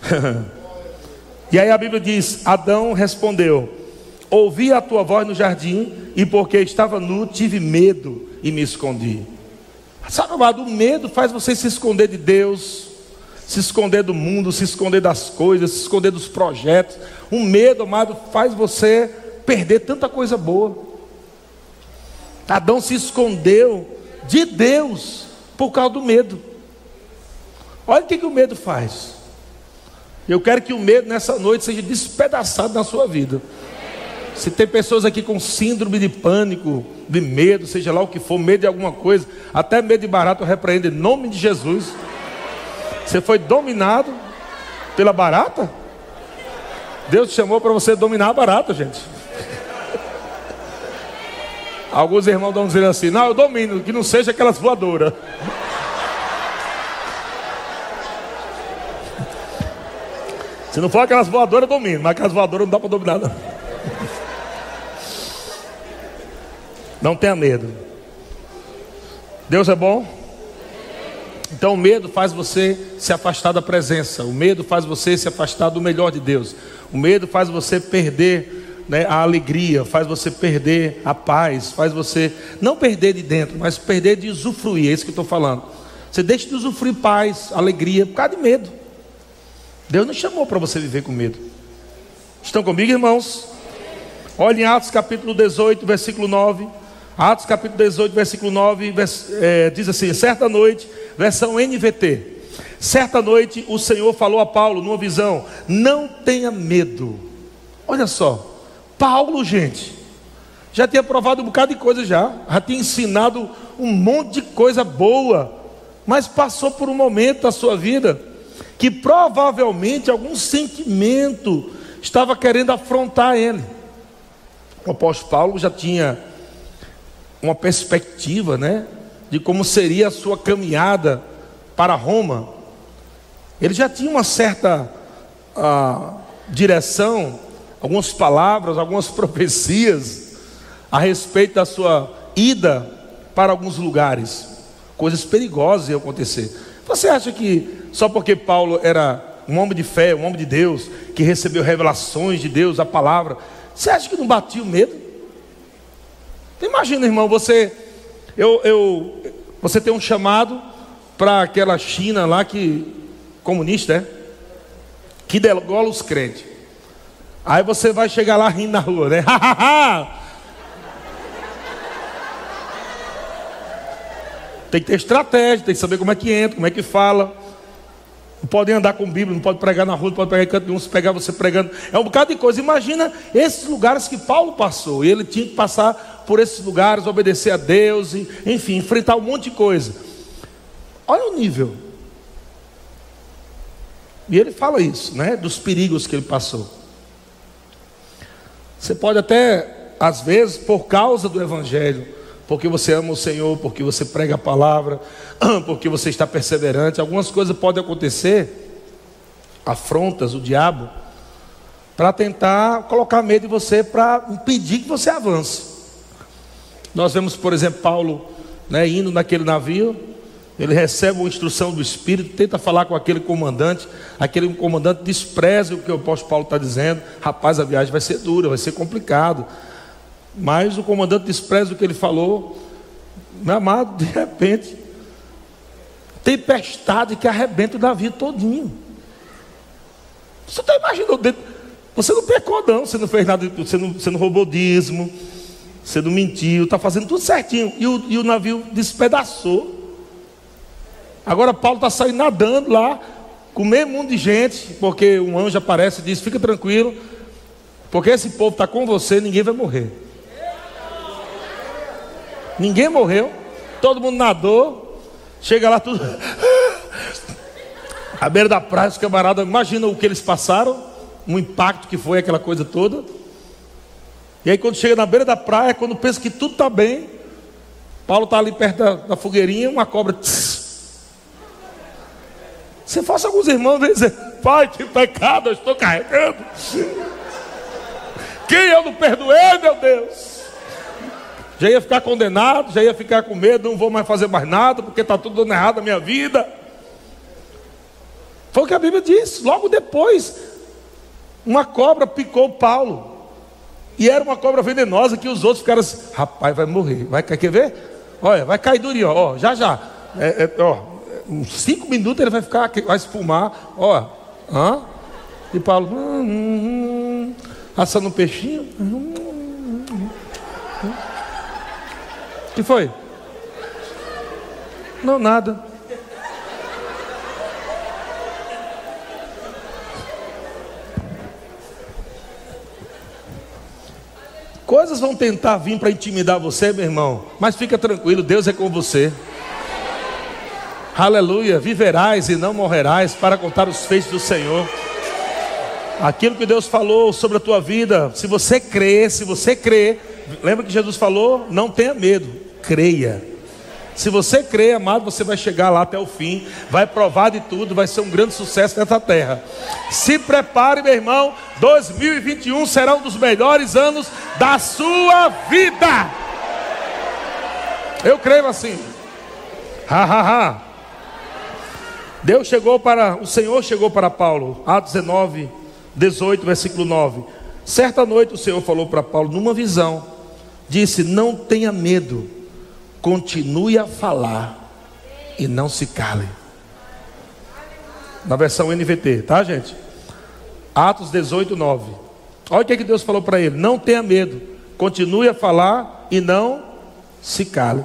e aí a Bíblia diz: Adão respondeu: Ouvi a tua voz no jardim e porque estava nu, tive medo e me escondi. Sabe, amado, o medo faz você se esconder de Deus, se esconder do mundo, se esconder das coisas, se esconder dos projetos. O medo, amado, faz você perder tanta coisa boa. Adão se escondeu de Deus por causa do medo. Olha o que, que o medo faz. Eu quero que o medo nessa noite seja despedaçado na sua vida. Se tem pessoas aqui com síndrome de pânico, de medo, seja lá o que for, medo de alguma coisa, até medo de barato, eu repreendo em nome de Jesus. Você foi dominado pela barata? Deus te chamou para você dominar a barata, gente. Alguns irmãos estão dizendo assim: não, eu domino, que não seja aquelas voadoras. Se não for aquelas voadoras, eu domino, mas aquelas voadoras não dá para dominar. Não. Não tenha medo. Deus é bom? Então o medo faz você se afastar da presença, o medo faz você se afastar do melhor de Deus, o medo faz você perder né, a alegria, faz você perder a paz, faz você não perder de dentro, mas perder de usufruir, é isso que eu estou falando. Você deixa de usufruir paz, alegria, por causa de medo. Deus não chamou para você viver com medo. Estão comigo, irmãos? Olhem em Atos capítulo 18, versículo 9. Atos capítulo 18, versículo 9, vers, é, diz assim: certa noite, versão NVT. Certa noite o Senhor falou a Paulo numa visão: não tenha medo. Olha só, Paulo, gente, já tinha provado um bocado de coisa já, já tinha ensinado um monte de coisa boa, mas passou por um momento da sua vida que provavelmente algum sentimento estava querendo afrontar ele. O apóstolo Paulo já tinha uma perspectiva, né, de como seria a sua caminhada para Roma. Ele já tinha uma certa ah, direção, algumas palavras, algumas profecias a respeito da sua ida para alguns lugares. Coisas perigosas iam acontecer. Você acha que só porque Paulo era um homem de fé, um homem de Deus, que recebeu revelações de Deus, a palavra, você acha que não batia o medo? Imagina, irmão, você, eu, eu, você tem um chamado para aquela China lá que comunista, é? Que degola os crentes. Aí você vai chegar lá rindo na rua, né? tem que ter estratégia, tem que saber como é que entra, como é que fala. Não pode andar com Bíblia, não pode pregar na rua, não pode pregar em canto nenhum, se pegar você pregando. É um bocado de coisa. Imagina esses lugares que Paulo passou. E ele tinha que passar por esses lugares, obedecer a Deus, e, enfim, enfrentar um monte de coisa. Olha o nível. E ele fala isso, né? Dos perigos que ele passou. Você pode até, às vezes, por causa do Evangelho, porque você ama o Senhor, porque você prega a palavra, porque você está perseverante. Algumas coisas podem acontecer, afrontas, o diabo, para tentar colocar medo em você, para impedir que você avance. Nós vemos, por exemplo, Paulo né, indo naquele navio, ele recebe uma instrução do Espírito, tenta falar com aquele comandante, aquele comandante despreza o que o apóstolo Paulo está dizendo. Rapaz, a viagem vai ser dura, vai ser complicado. Mas o comandante despreza o que ele falou. Meu amado, de repente, tempestade que arrebenta o navio todinho. Você está imaginando? Você não pecou, não. Você não fez nada, você não, você não roubou dízimo, você não mentiu, está fazendo tudo certinho. E o, e o navio despedaçou. Agora Paulo está saindo nadando lá, com meio mundo de gente, porque um anjo aparece e diz: Fica tranquilo, porque esse povo está com você, ninguém vai morrer. Ninguém morreu, todo mundo nadou, chega lá tudo. À beira da praia, os camaradas, imagina o que eles passaram, o impacto que foi aquela coisa toda. E aí quando chega na beira da praia, quando pensa que tudo está bem, Paulo está ali perto da, da, fogueirinha, uma cobra. Tss. Você faça alguns irmãos dizer, pai, que pecado eu estou carregando. Quem eu não perdoei, meu Deus? Já ia ficar condenado, já ia ficar com medo, não vou mais fazer mais nada, porque está tudo dando errado na minha vida. Foi o que a Bíblia diz. Logo depois, uma cobra picou Paulo. E era uma cobra venenosa que os outros ficaram assim, rapaz, vai morrer. Vai, quer ver? Olha, vai cair durinho, ó, já já. É, é, ó, uns cinco minutos ele vai ficar, vai espumar, ó. Hã? E Paulo, hum, hum, hum, assando um peixinho. Hum, hum, hum, hum que foi? Não, nada. Coisas vão tentar vir para intimidar você, meu irmão, mas fica tranquilo, Deus é com você. Aleluia, viverás e não morrerás para contar os feitos do Senhor. Aquilo que Deus falou sobre a tua vida, se você crê, se você crê, lembra que Jesus falou? Não tenha medo, creia. Se você crê, amado, você vai chegar lá até o fim, vai provar de tudo, vai ser um grande sucesso nessa terra. Se prepare, meu irmão, 2021 será um dos melhores anos da sua vida. Eu creio assim. Ha, ha, ha. Deus chegou para, o Senhor chegou para Paulo, Atos 19, 18, versículo 9. Certa noite o Senhor falou para Paulo numa visão, disse: Não tenha medo continue a falar e não se cale. Na versão NVT, tá, gente? Atos 18, 9. Olha o que, é Deus falou para ele: não tenha medo, continue a falar e não se cale.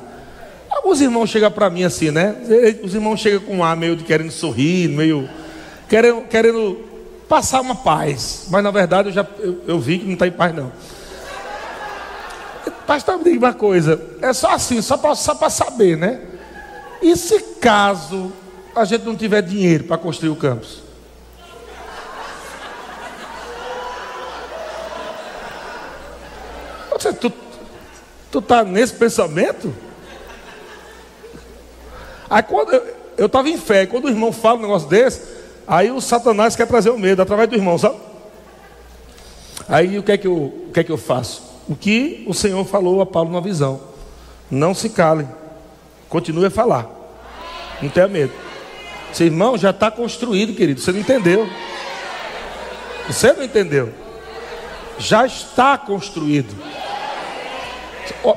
Alguns irmãos chegam para mim assim, né? Os irmãos chegam com um ar meio de querendo sorrir, meio querendo, querendo passar uma paz, mas na verdade eu já eu, eu vi que não está em paz não. Pastor, me diga uma coisa, é só assim, só para só saber, né? E se caso a gente não tiver dinheiro para construir o campus? Você, tu, tu tá nesse pensamento? Aí quando eu estava em fé, quando o irmão fala um negócio desse, aí o Satanás quer trazer o medo através do irmão, sabe? Aí o que é que eu, o que é que eu faço? O que o Senhor falou a Paulo na visão. Não se cale, continue a falar. Não tenha medo. Seu irmão já está construído, querido. Você não entendeu. Você não entendeu. Já está construído.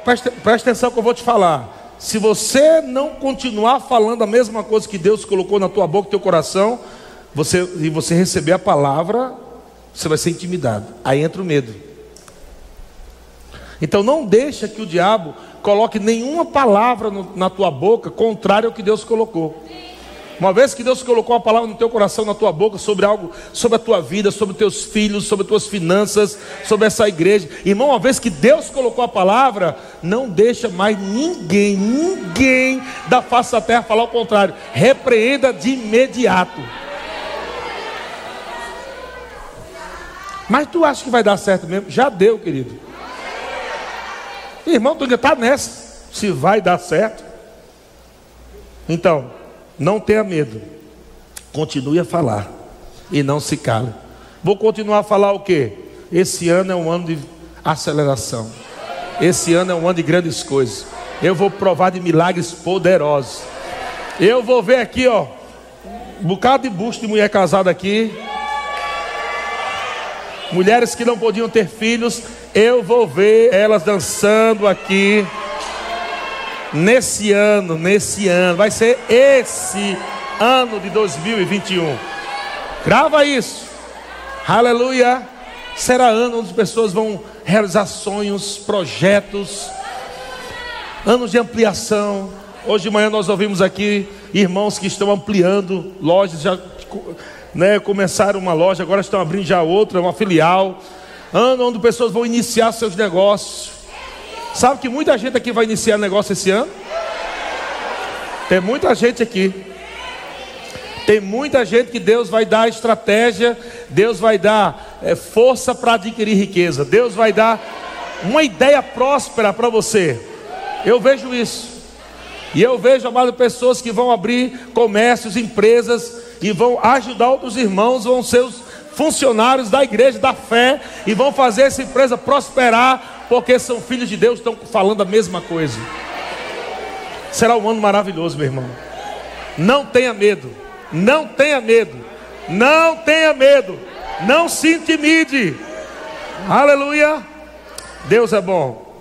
Presta, presta atenção que eu vou te falar. Se você não continuar falando a mesma coisa que Deus colocou na tua boca e teu coração, você, e você receber a palavra, você vai ser intimidado. Aí entra o medo. Então não deixa que o diabo coloque nenhuma palavra no, na tua boca contrária ao que Deus colocou. Uma vez que Deus colocou uma palavra no teu coração, na tua boca, sobre algo, sobre a tua vida, sobre teus filhos, sobre tuas finanças, sobre essa igreja. Irmão, uma vez que Deus colocou a palavra, não deixa mais ninguém, ninguém da face da terra falar o contrário. Repreenda de imediato. Mas tu acha que vai dar certo mesmo? Já deu, querido. Irmão, tu ainda está nessa. Se vai dar certo. Então, não tenha medo. Continue a falar. E não se cale. Vou continuar a falar o que? Esse ano é um ano de aceleração. Esse ano é um ano de grandes coisas. Eu vou provar de milagres poderosos. Eu vou ver aqui, ó, um bocado de busto de mulher casada aqui. Mulheres que não podiam ter filhos, eu vou ver elas dançando aqui. Nesse ano, nesse ano, vai ser esse ano de 2021. Grava isso. Aleluia. Será ano onde as pessoas vão realizar sonhos, projetos, anos de ampliação. Hoje de manhã nós ouvimos aqui irmãos que estão ampliando lojas, já né, começaram uma loja, agora estão abrindo já outra, uma filial ano onde pessoas vão iniciar seus negócios. Sabe que muita gente aqui vai iniciar negócio esse ano? Tem muita gente aqui. Tem muita gente que Deus vai dar estratégia, Deus vai dar é, força para adquirir riqueza, Deus vai dar uma ideia próspera para você. Eu vejo isso. E eu vejo, amado, pessoas que vão abrir comércios, empresas e vão ajudar outros irmãos, vão ser os funcionários da igreja da fé e vão fazer essa empresa prosperar, porque são filhos de Deus, estão falando a mesma coisa. Será um ano maravilhoso, meu irmão. Não tenha medo, não tenha medo, não tenha medo, não se intimide. Aleluia. Deus é bom.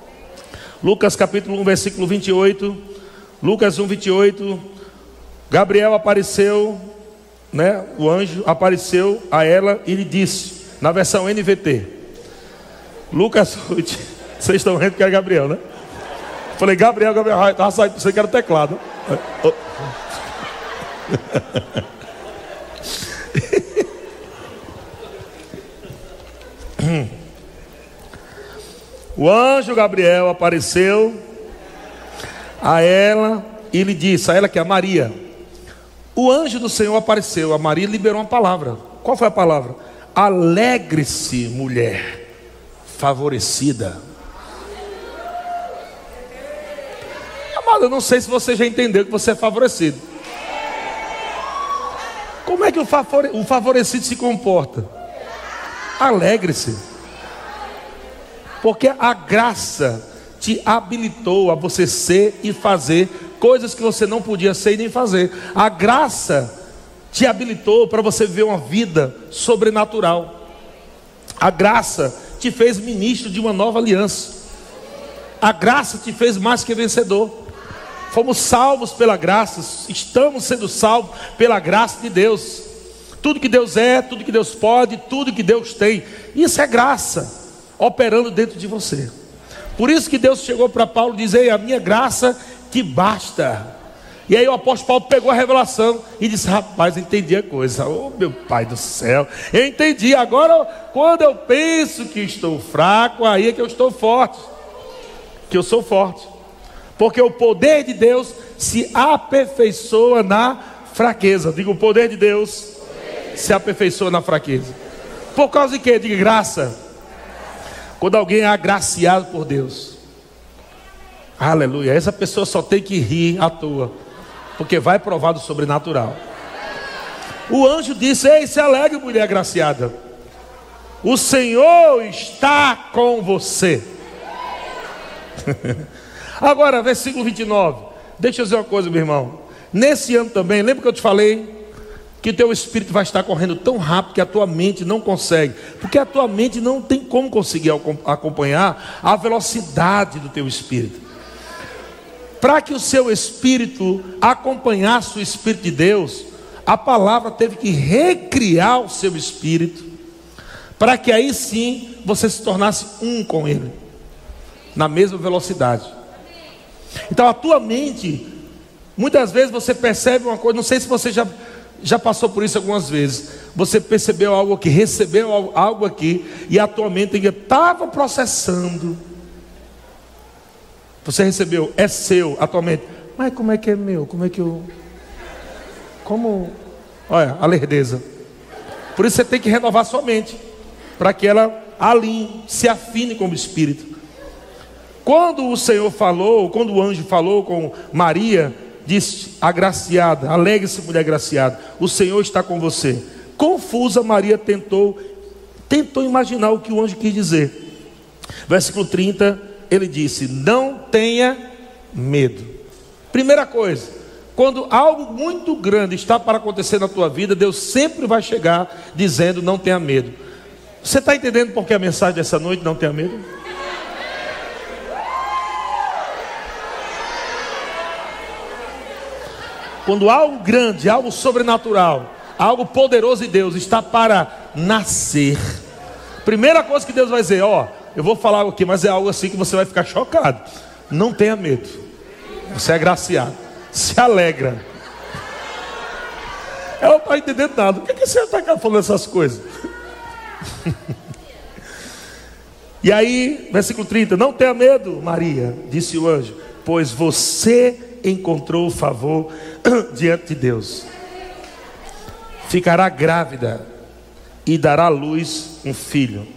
Lucas capítulo 1, versículo 28. Lucas 1, 28. Gabriel apareceu né, o anjo apareceu a ela e lhe disse, na versão NVT, Lucas 8, vocês estão vendo que é Gabriel, né? Falei, Gabriel, Gabriel, estava saindo, você quer o teclado. O anjo Gabriel apareceu a ela e lhe disse, a ela que é Maria, o anjo do Senhor apareceu, a Maria liberou uma palavra. Qual foi a palavra? Alegre-se, mulher favorecida. Amado, eu não sei se você já entendeu que você é favorecido. Como é que o favorecido se comporta? Alegre-se. Porque a graça te habilitou a você ser e fazer coisas que você não podia ser e nem fazer. A graça te habilitou para você viver uma vida sobrenatural. A graça te fez ministro de uma nova aliança. A graça te fez mais que vencedor. Fomos salvos pela graça, estamos sendo salvos pela graça de Deus. Tudo que Deus é, tudo que Deus pode, tudo que Deus tem, isso é graça operando dentro de você. Por isso que Deus chegou para Paulo e disse: A minha graça te basta. E aí o apóstolo Paulo pegou a revelação e disse: Rapaz, entendi a coisa. Oh, meu pai do céu, eu entendi. Agora, quando eu penso que estou fraco, aí é que eu estou forte. Que eu sou forte. Porque o poder de Deus se aperfeiçoa na fraqueza. Digo, o poder de Deus se aperfeiçoa na fraqueza. Por causa de quê? De graça. Quando alguém é agraciado por Deus. Aleluia. Essa pessoa só tem que rir à toa. Porque vai provar do sobrenatural. O anjo disse: Ei, se alegre, mulher agraciada. O Senhor está com você. Agora, versículo 29. Deixa eu dizer uma coisa, meu irmão. Nesse ano também, lembra que eu te falei que teu espírito vai estar correndo tão rápido que a tua mente não consegue, porque a tua mente não tem como conseguir acompanhar a velocidade do teu espírito. Para que o seu espírito acompanhasse o espírito de Deus, a palavra teve que recriar o seu espírito, para que aí sim você se tornasse um com ele, na mesma velocidade. Então a tua mente, muitas vezes você percebe uma coisa, não sei se você já, já passou por isso algumas vezes. Você percebeu algo aqui, recebeu algo aqui, e a tua mente estava processando. Você recebeu, é seu atualmente. Mas como é que é meu? Como é que eu. Como. Olha, a lerdeza. Por isso você tem que renovar sua mente. Para que ela alinhe, se afine com o Espírito. Quando o Senhor falou, quando o anjo falou com Maria, disse: Agraciada, alegre-se, mulher agraciada, o Senhor está com você. Confusa, Maria tentou, tentou imaginar o que o anjo quis dizer. Versículo 30, ele disse: Não tenha medo. Primeira coisa, quando algo muito grande está para acontecer na tua vida, Deus sempre vai chegar dizendo: Não tenha medo. Você está entendendo por que a mensagem dessa noite não tenha medo? Quando algo grande, algo sobrenatural, algo poderoso de Deus está para nascer, primeira coisa que Deus vai dizer: Ó, eu vou falar aqui, mas é algo assim que você vai ficar chocado. Não tenha medo, você é graciado, se alegra. Ela não está entendendo nada. Por que, que você está falando essas coisas? e aí, versículo 30: Não tenha medo, Maria, disse o anjo, pois você encontrou favor diante de Deus. Ficará grávida e dará à luz um filho,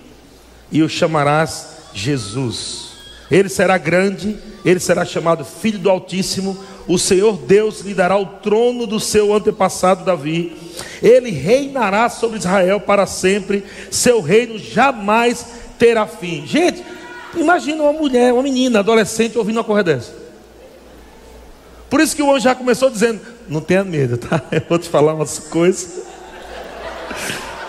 e o chamarás Jesus. Ele será grande, ele será chamado Filho do Altíssimo. O Senhor Deus lhe dará o trono do seu antepassado Davi. Ele reinará sobre Israel para sempre. Seu reino jamais terá fim. Gente, imagina uma mulher, uma menina, adolescente, ouvindo uma coisa dessa. Por isso que o anjo já começou dizendo: Não tenha medo, tá? Eu vou te falar umas coisas.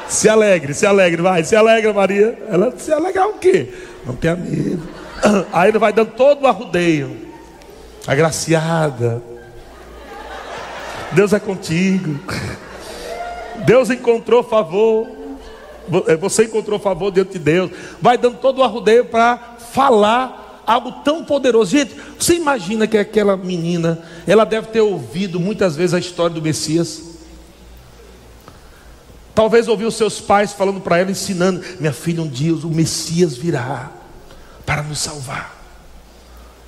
Se alegre, se alegre, vai, se alegra, Maria. Ela se alegra o quê? Não tenha medo. Aí ele vai dando todo o arrudeio. Agraciada. Deus é contigo. Deus encontrou favor. É, você encontrou favor diante de Deus. Vai dando todo o arrudeio para falar algo tão poderoso. Gente, você imagina que aquela menina, ela deve ter ouvido muitas vezes a história do Messias. Talvez ouviu seus pais falando para ela, ensinando: Minha filha, um dia o Messias virá para nos salvar.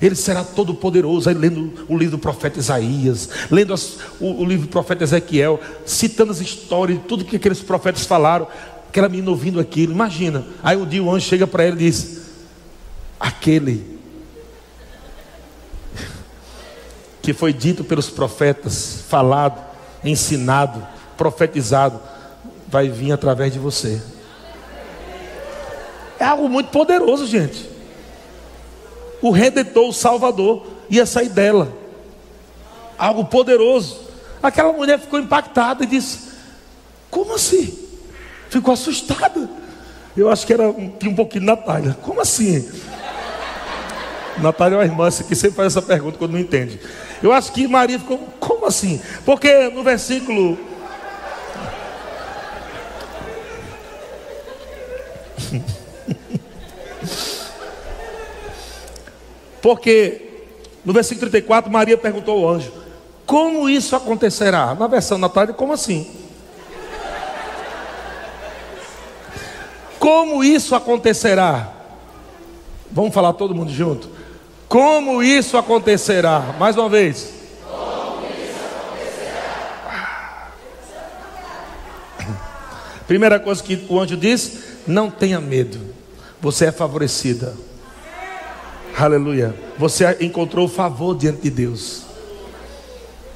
Ele será todo poderoso. Aí lendo o livro do profeta Isaías, lendo as, o, o, livro do profeta Ezequiel, citando as histórias, tudo que aqueles profetas falaram. Aquela menina ouvindo aquilo, imagina. Aí um dia o anjo chega para ela e diz: aquele que foi dito pelos profetas, falado, ensinado, profetizado, vai vir através de você. É algo muito poderoso, gente. O redentor, o salvador, ia sair dela. Algo poderoso. Aquela mulher ficou impactada e disse: Como assim? Ficou assustada. Eu acho que era um, um pouquinho de Natália. Como assim? Natália é uma irmã que sempre faz essa pergunta quando não entende. Eu acho que Maria ficou, como assim? Porque no versículo. Porque no versículo 34, Maria perguntou ao anjo: Como isso acontecerá? Na versão Natália, como assim? Como isso acontecerá? Vamos falar todo mundo junto? Como isso acontecerá? Mais uma vez. Primeira coisa que o anjo diz: não tenha medo, você é favorecida. Aleluia. Você encontrou favor diante de Deus.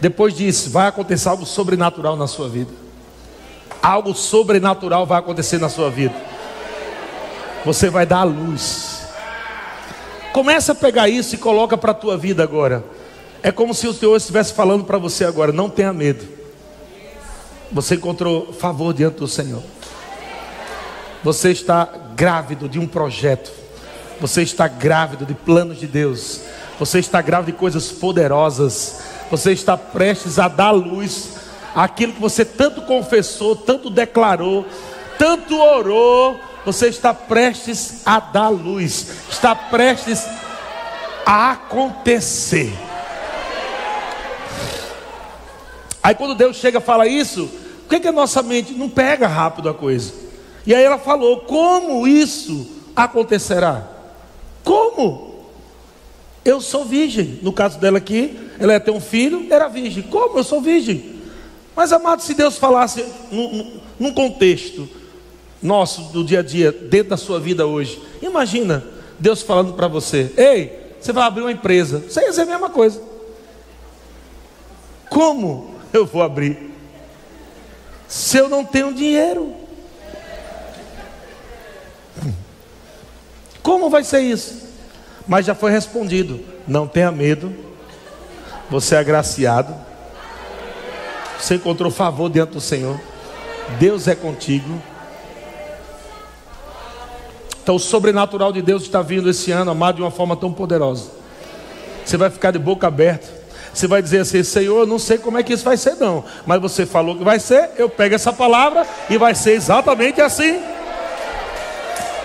Depois disso, vai acontecer algo sobrenatural na sua vida. Algo sobrenatural vai acontecer na sua vida. Você vai dar a luz. Começa a pegar isso e coloca para a tua vida agora. É como se o Senhor estivesse falando para você agora: não tenha medo. Você encontrou favor diante do Senhor. Você está grávido de um projeto. Você está grávido de planos de Deus. Você está grávido de coisas poderosas. Você está prestes a dar luz àquilo que você tanto confessou, tanto declarou, tanto orou você está prestes a dar luz, está prestes a acontecer. Aí quando Deus chega e fala isso, o que, que a nossa mente não pega rápido a coisa? E aí ela falou: como isso acontecerá? Como? Eu sou virgem. No caso dela aqui, ela ia ter um filho, era virgem. Como? Eu sou virgem. Mas amado, se Deus falasse num, num contexto nosso do dia a dia, dentro da sua vida hoje. Imagina Deus falando para você: Ei, você vai abrir uma empresa. Você ia dizer a mesma coisa. Como eu vou abrir? Se eu não tenho dinheiro. Como vai ser isso? Mas já foi respondido: não tenha medo, você é agraciado, você encontrou favor diante do Senhor, Deus é contigo. Então, o sobrenatural de Deus está vindo esse ano, amado, de uma forma tão poderosa. Você vai ficar de boca aberta. Você vai dizer assim: Senhor, eu não sei como é que isso vai ser, não. Mas você falou que vai ser, eu pego essa palavra e vai ser exatamente assim.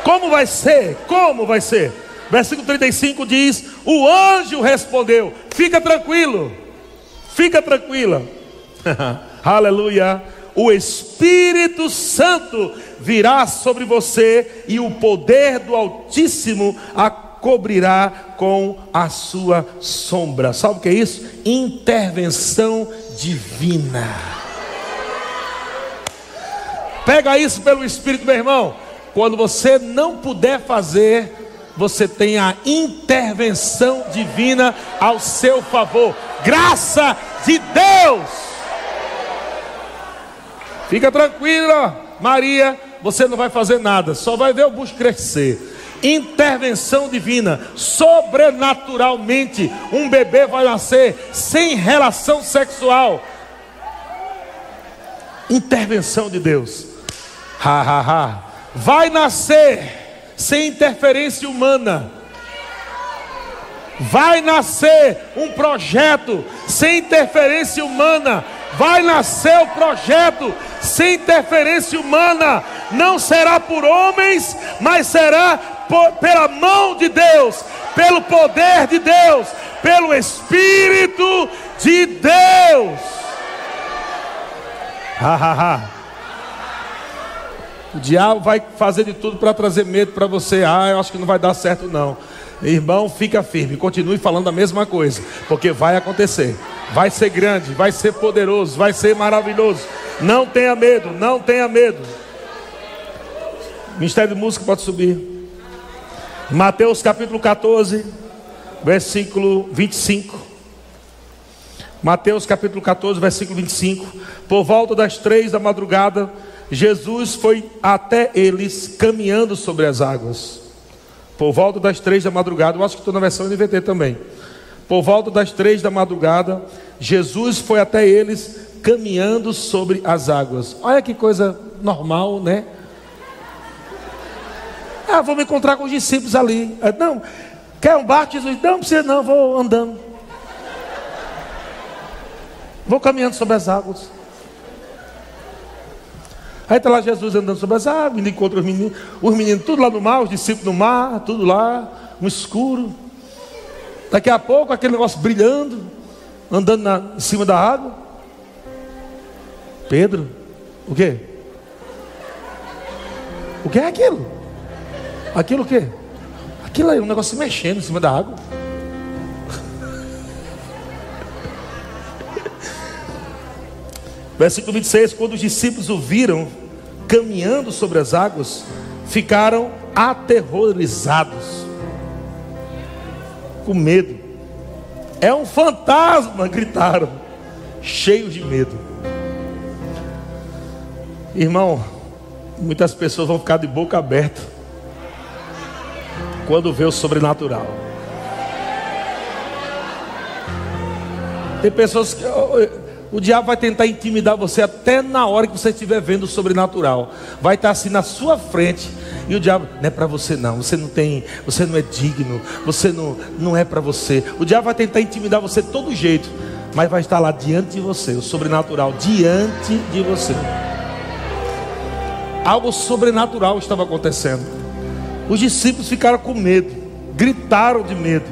Como vai ser? Como vai ser? Versículo 35 diz: O anjo respondeu: Fica tranquilo, fica tranquila. Aleluia o Espírito Santo virá sobre você e o poder do Altíssimo a cobrirá com a sua sombra. Sabe o que é isso? Intervenção divina. Pega isso pelo Espírito, meu irmão. Quando você não puder fazer, você tem a intervenção divina ao seu favor. Graça de Deus. Fica tranquila, Maria, você não vai fazer nada, só vai ver o bucho crescer. Intervenção divina, sobrenaturalmente, um bebê vai nascer sem relação sexual. Intervenção de Deus, ha, ha, ha. Vai nascer sem interferência humana. Vai nascer um projeto sem interferência humana. Vai nascer o projeto sem interferência humana, não será por homens, mas será por, pela mão de Deus, pelo poder de Deus, pelo Espírito de Deus. Ha, ha, ha. O diabo vai fazer de tudo para trazer medo para você. Ah, eu acho que não vai dar certo, não. Irmão, fica firme, continue falando a mesma coisa, porque vai acontecer. Vai ser grande, vai ser poderoso, vai ser maravilhoso. Não tenha medo, não tenha medo. Ministério de Música pode subir. Mateus capítulo 14, versículo 25. Mateus capítulo 14, versículo 25. Por volta das três da madrugada, Jesus foi até eles caminhando sobre as águas. Por volta das três da madrugada, eu acho que estou na versão NVT também. Por volta das três da madrugada, Jesus foi até eles caminhando sobre as águas. Olha que coisa normal, né? Ah, vou me encontrar com os discípulos ali. Ah, não, quer um barco? Jesus, não precisa não, vou andando. Vou caminhando sobre as águas. Aí está lá Jesus andando sobre as águas, ele encontra os meninos, os meninos tudo lá no mar, os discípulos no mar, tudo lá, no escuro. Daqui a pouco aquele negócio brilhando, andando na, em cima da água. Pedro, o quê? O que é aquilo? Aquilo o quê? Aquilo aí, um negócio mexendo em cima da água. Versículo 26: Quando os discípulos o viram caminhando sobre as águas, ficaram aterrorizados, com medo. É um fantasma, gritaram, cheios de medo. Irmão, muitas pessoas vão ficar de boca aberta quando vê o sobrenatural. Tem pessoas que o diabo vai tentar intimidar você até na hora que você estiver vendo o sobrenatural. Vai estar assim na sua frente. E o diabo, não é para você não, você não tem, você não é digno, você não, não é para você. O diabo vai tentar intimidar você de todo jeito, mas vai estar lá diante de você, o sobrenatural diante de você. Algo sobrenatural estava acontecendo. Os discípulos ficaram com medo, gritaram de medo.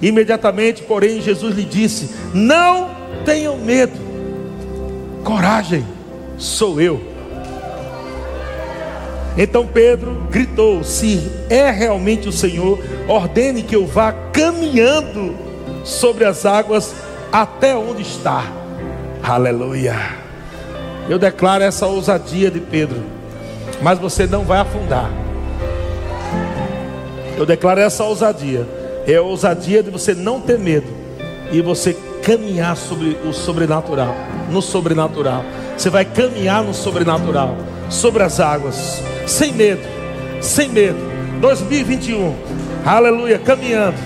Imediatamente, porém, Jesus lhe disse: Não tenham medo coragem, sou eu. Então Pedro gritou: Se é realmente o Senhor, ordene que eu vá caminhando sobre as águas até onde está. Aleluia. Eu declaro essa ousadia de Pedro, mas você não vai afundar. Eu declaro essa ousadia. É a ousadia de você não ter medo e você caminhar sobre o sobrenatural, no sobrenatural. Você vai caminhar no sobrenatural, sobre as águas, sem medo, sem medo. 2021, aleluia, caminhando,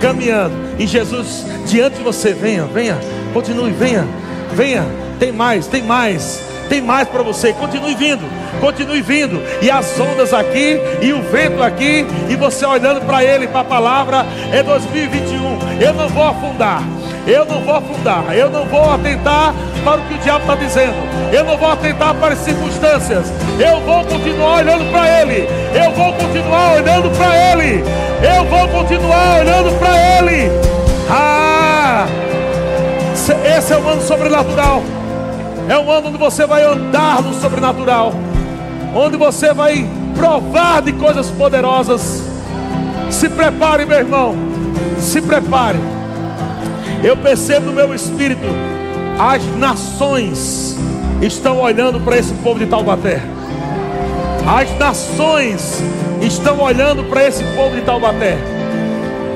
caminhando. E Jesus diante de você, venha, venha, continue, venha, venha. Tem mais, tem mais, tem mais para você. Continue vindo, continue vindo. E as ondas aqui, e o vento aqui, e você olhando para Ele, para a palavra. É 2021. Eu não vou afundar. Eu não vou afundar, eu não vou atentar para o que o diabo está dizendo, eu não vou atentar para as circunstâncias, eu vou continuar olhando para Ele, eu vou continuar olhando para Ele, eu vou continuar olhando para Ele. Ah, esse é o ano sobrenatural, é um ano onde você vai andar no sobrenatural, onde você vai provar de coisas poderosas. Se prepare, meu irmão, se prepare. Eu percebo no meu espírito, as nações estão olhando para esse povo de Taubaté. As nações estão olhando para esse povo de Taubaté.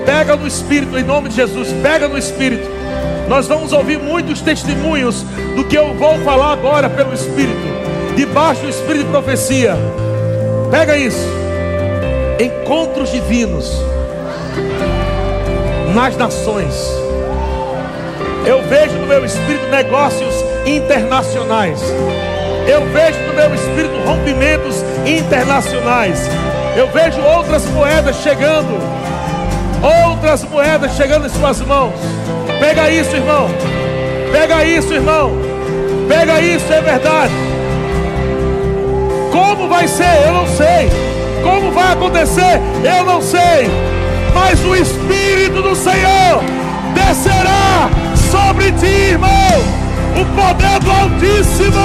Pega no espírito, em nome de Jesus, pega no espírito. Nós vamos ouvir muitos testemunhos do que eu vou falar agora pelo espírito, debaixo do espírito de profecia. Pega isso. Encontros divinos nas nações eu vejo no meu espírito negócios internacionais. Eu vejo no meu espírito rompimentos internacionais. Eu vejo outras moedas chegando. Outras moedas chegando em suas mãos. Pega isso, irmão. Pega isso, irmão. Pega isso, é verdade. Como vai ser? Eu não sei. Como vai acontecer? Eu não sei. Mas o Espírito do Senhor descerá sobre ti, irmão, o poder do Altíssimo.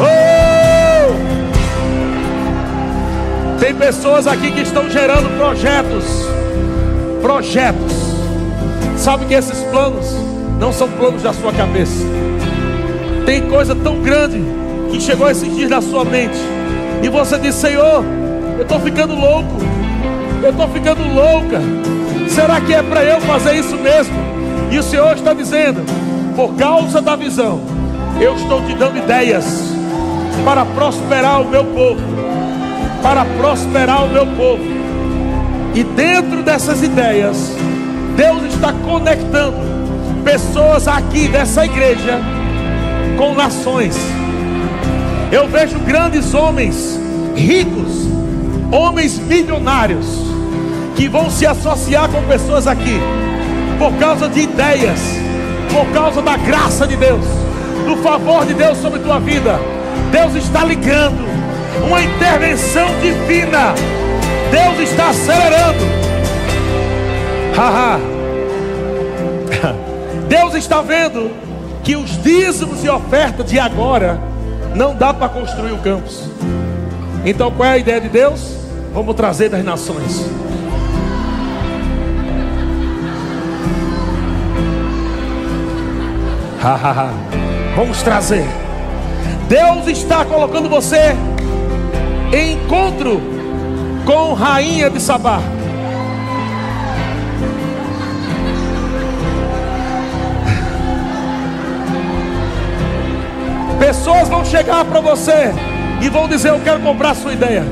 Oh! Tem pessoas aqui que estão gerando projetos, projetos. Sabe que esses planos não são planos da sua cabeça. Tem coisa tão grande que chegou esses dias na sua mente. E você diz: Senhor, eu estou ficando louco. Eu estou ficando louca. Será que é para eu fazer isso mesmo? E o Senhor está dizendo: por causa da visão, eu estou te dando ideias para prosperar o meu povo, para prosperar o meu povo. E dentro dessas ideias, Deus está conectando pessoas aqui dessa igreja com nações. Eu vejo grandes homens ricos, homens milionários, que vão se associar com pessoas aqui, por causa de ideias, por causa da graça de Deus, do favor de Deus sobre tua vida. Deus está ligando uma intervenção divina. Deus está acelerando. Haha. Deus está vendo que os dízimos e ofertas de agora não dá para construir o campus. Então qual é a ideia de Deus? Vamos trazer das nações. Vamos trazer. Deus está colocando você em encontro com rainha de Sabá. Pessoas vão chegar para você e vão dizer: Eu quero comprar sua ideia.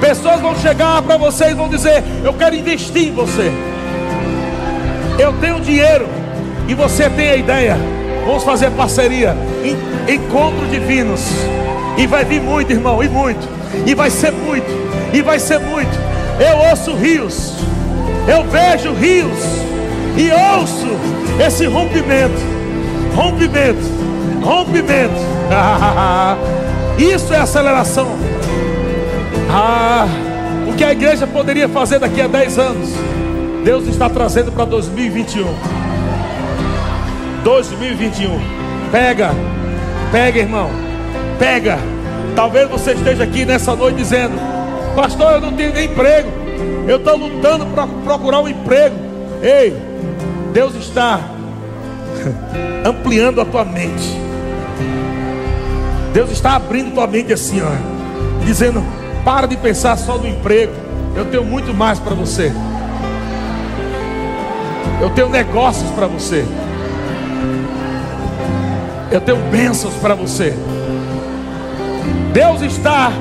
Pessoas vão chegar para você e vão dizer: Eu quero investir em você. Eu tenho dinheiro e você tem a ideia. Vamos fazer parceria, encontro divinos. E vai vir muito, irmão, e muito. E vai ser muito, e vai ser muito. Eu ouço rios, eu vejo rios, e ouço esse rompimento, rompimento, rompimento. Isso é aceleração. Ah, o que a igreja poderia fazer daqui a 10 anos, Deus está trazendo para 2021. 2021. Pega, pega, irmão, pega. Talvez você esteja aqui nessa noite dizendo: Pastor, eu não tenho nem emprego. Eu estou lutando para procurar um emprego. Ei, Deus está ampliando a tua mente. Deus está abrindo tua mente assim, ó, dizendo: para de pensar só no emprego. Eu tenho muito mais para você. Eu tenho negócios para você. Eu tenho bênçãos para você. Deus está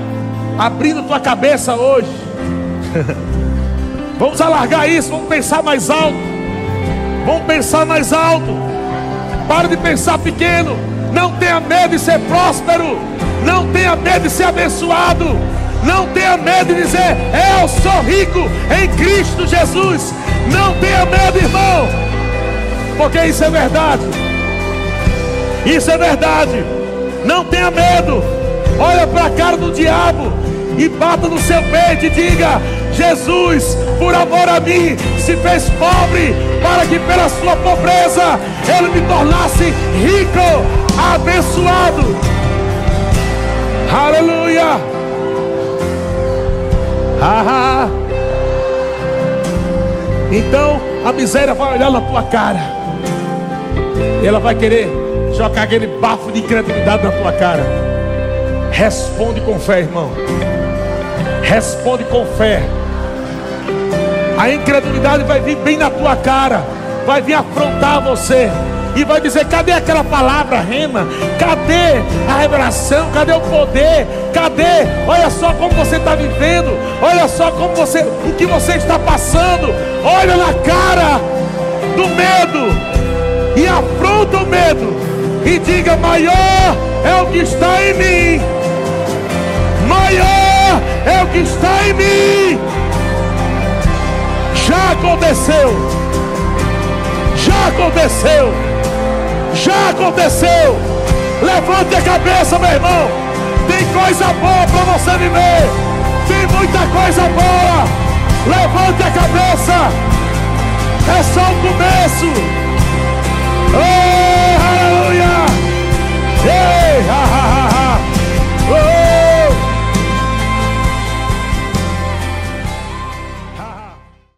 abrindo tua cabeça hoje. vamos alargar isso, vamos pensar mais alto. Vamos pensar mais alto. Para de pensar pequeno. Não tenha medo de ser próspero. Não tenha medo de ser abençoado. Não tenha medo de dizer, eu sou rico em Cristo Jesus. Não tenha medo, irmão. Porque isso é verdade. Isso é verdade. Não tenha medo. Olha para a cara do diabo e bata no seu peito e diga: Jesus, por amor a mim, se fez pobre para que pela sua pobreza ele me tornasse rico, abençoado. Aleluia. Ah, então a miséria vai olhar na tua cara. Ela vai querer jogar aquele bafo de incredulidade na tua cara. Responde com fé, irmão. Responde com fé. A incredulidade vai vir bem na tua cara, vai vir afrontar você e vai dizer: cadê aquela palavra rema? Cadê a revelação? Cadê o poder? Cadê? Olha só como você está vivendo. Olha só como você, o que você está passando. Olha na cara do medo e afronta o medo e diga: Maior é o que está em mim. Maior é o que está em mim. Já aconteceu. Já aconteceu. Já aconteceu. Levante a cabeça, meu irmão. Tem coisa boa para você viver. Tem muita coisa boa. Levante a cabeça. É só o começo. Oh! Ei, ha, ha.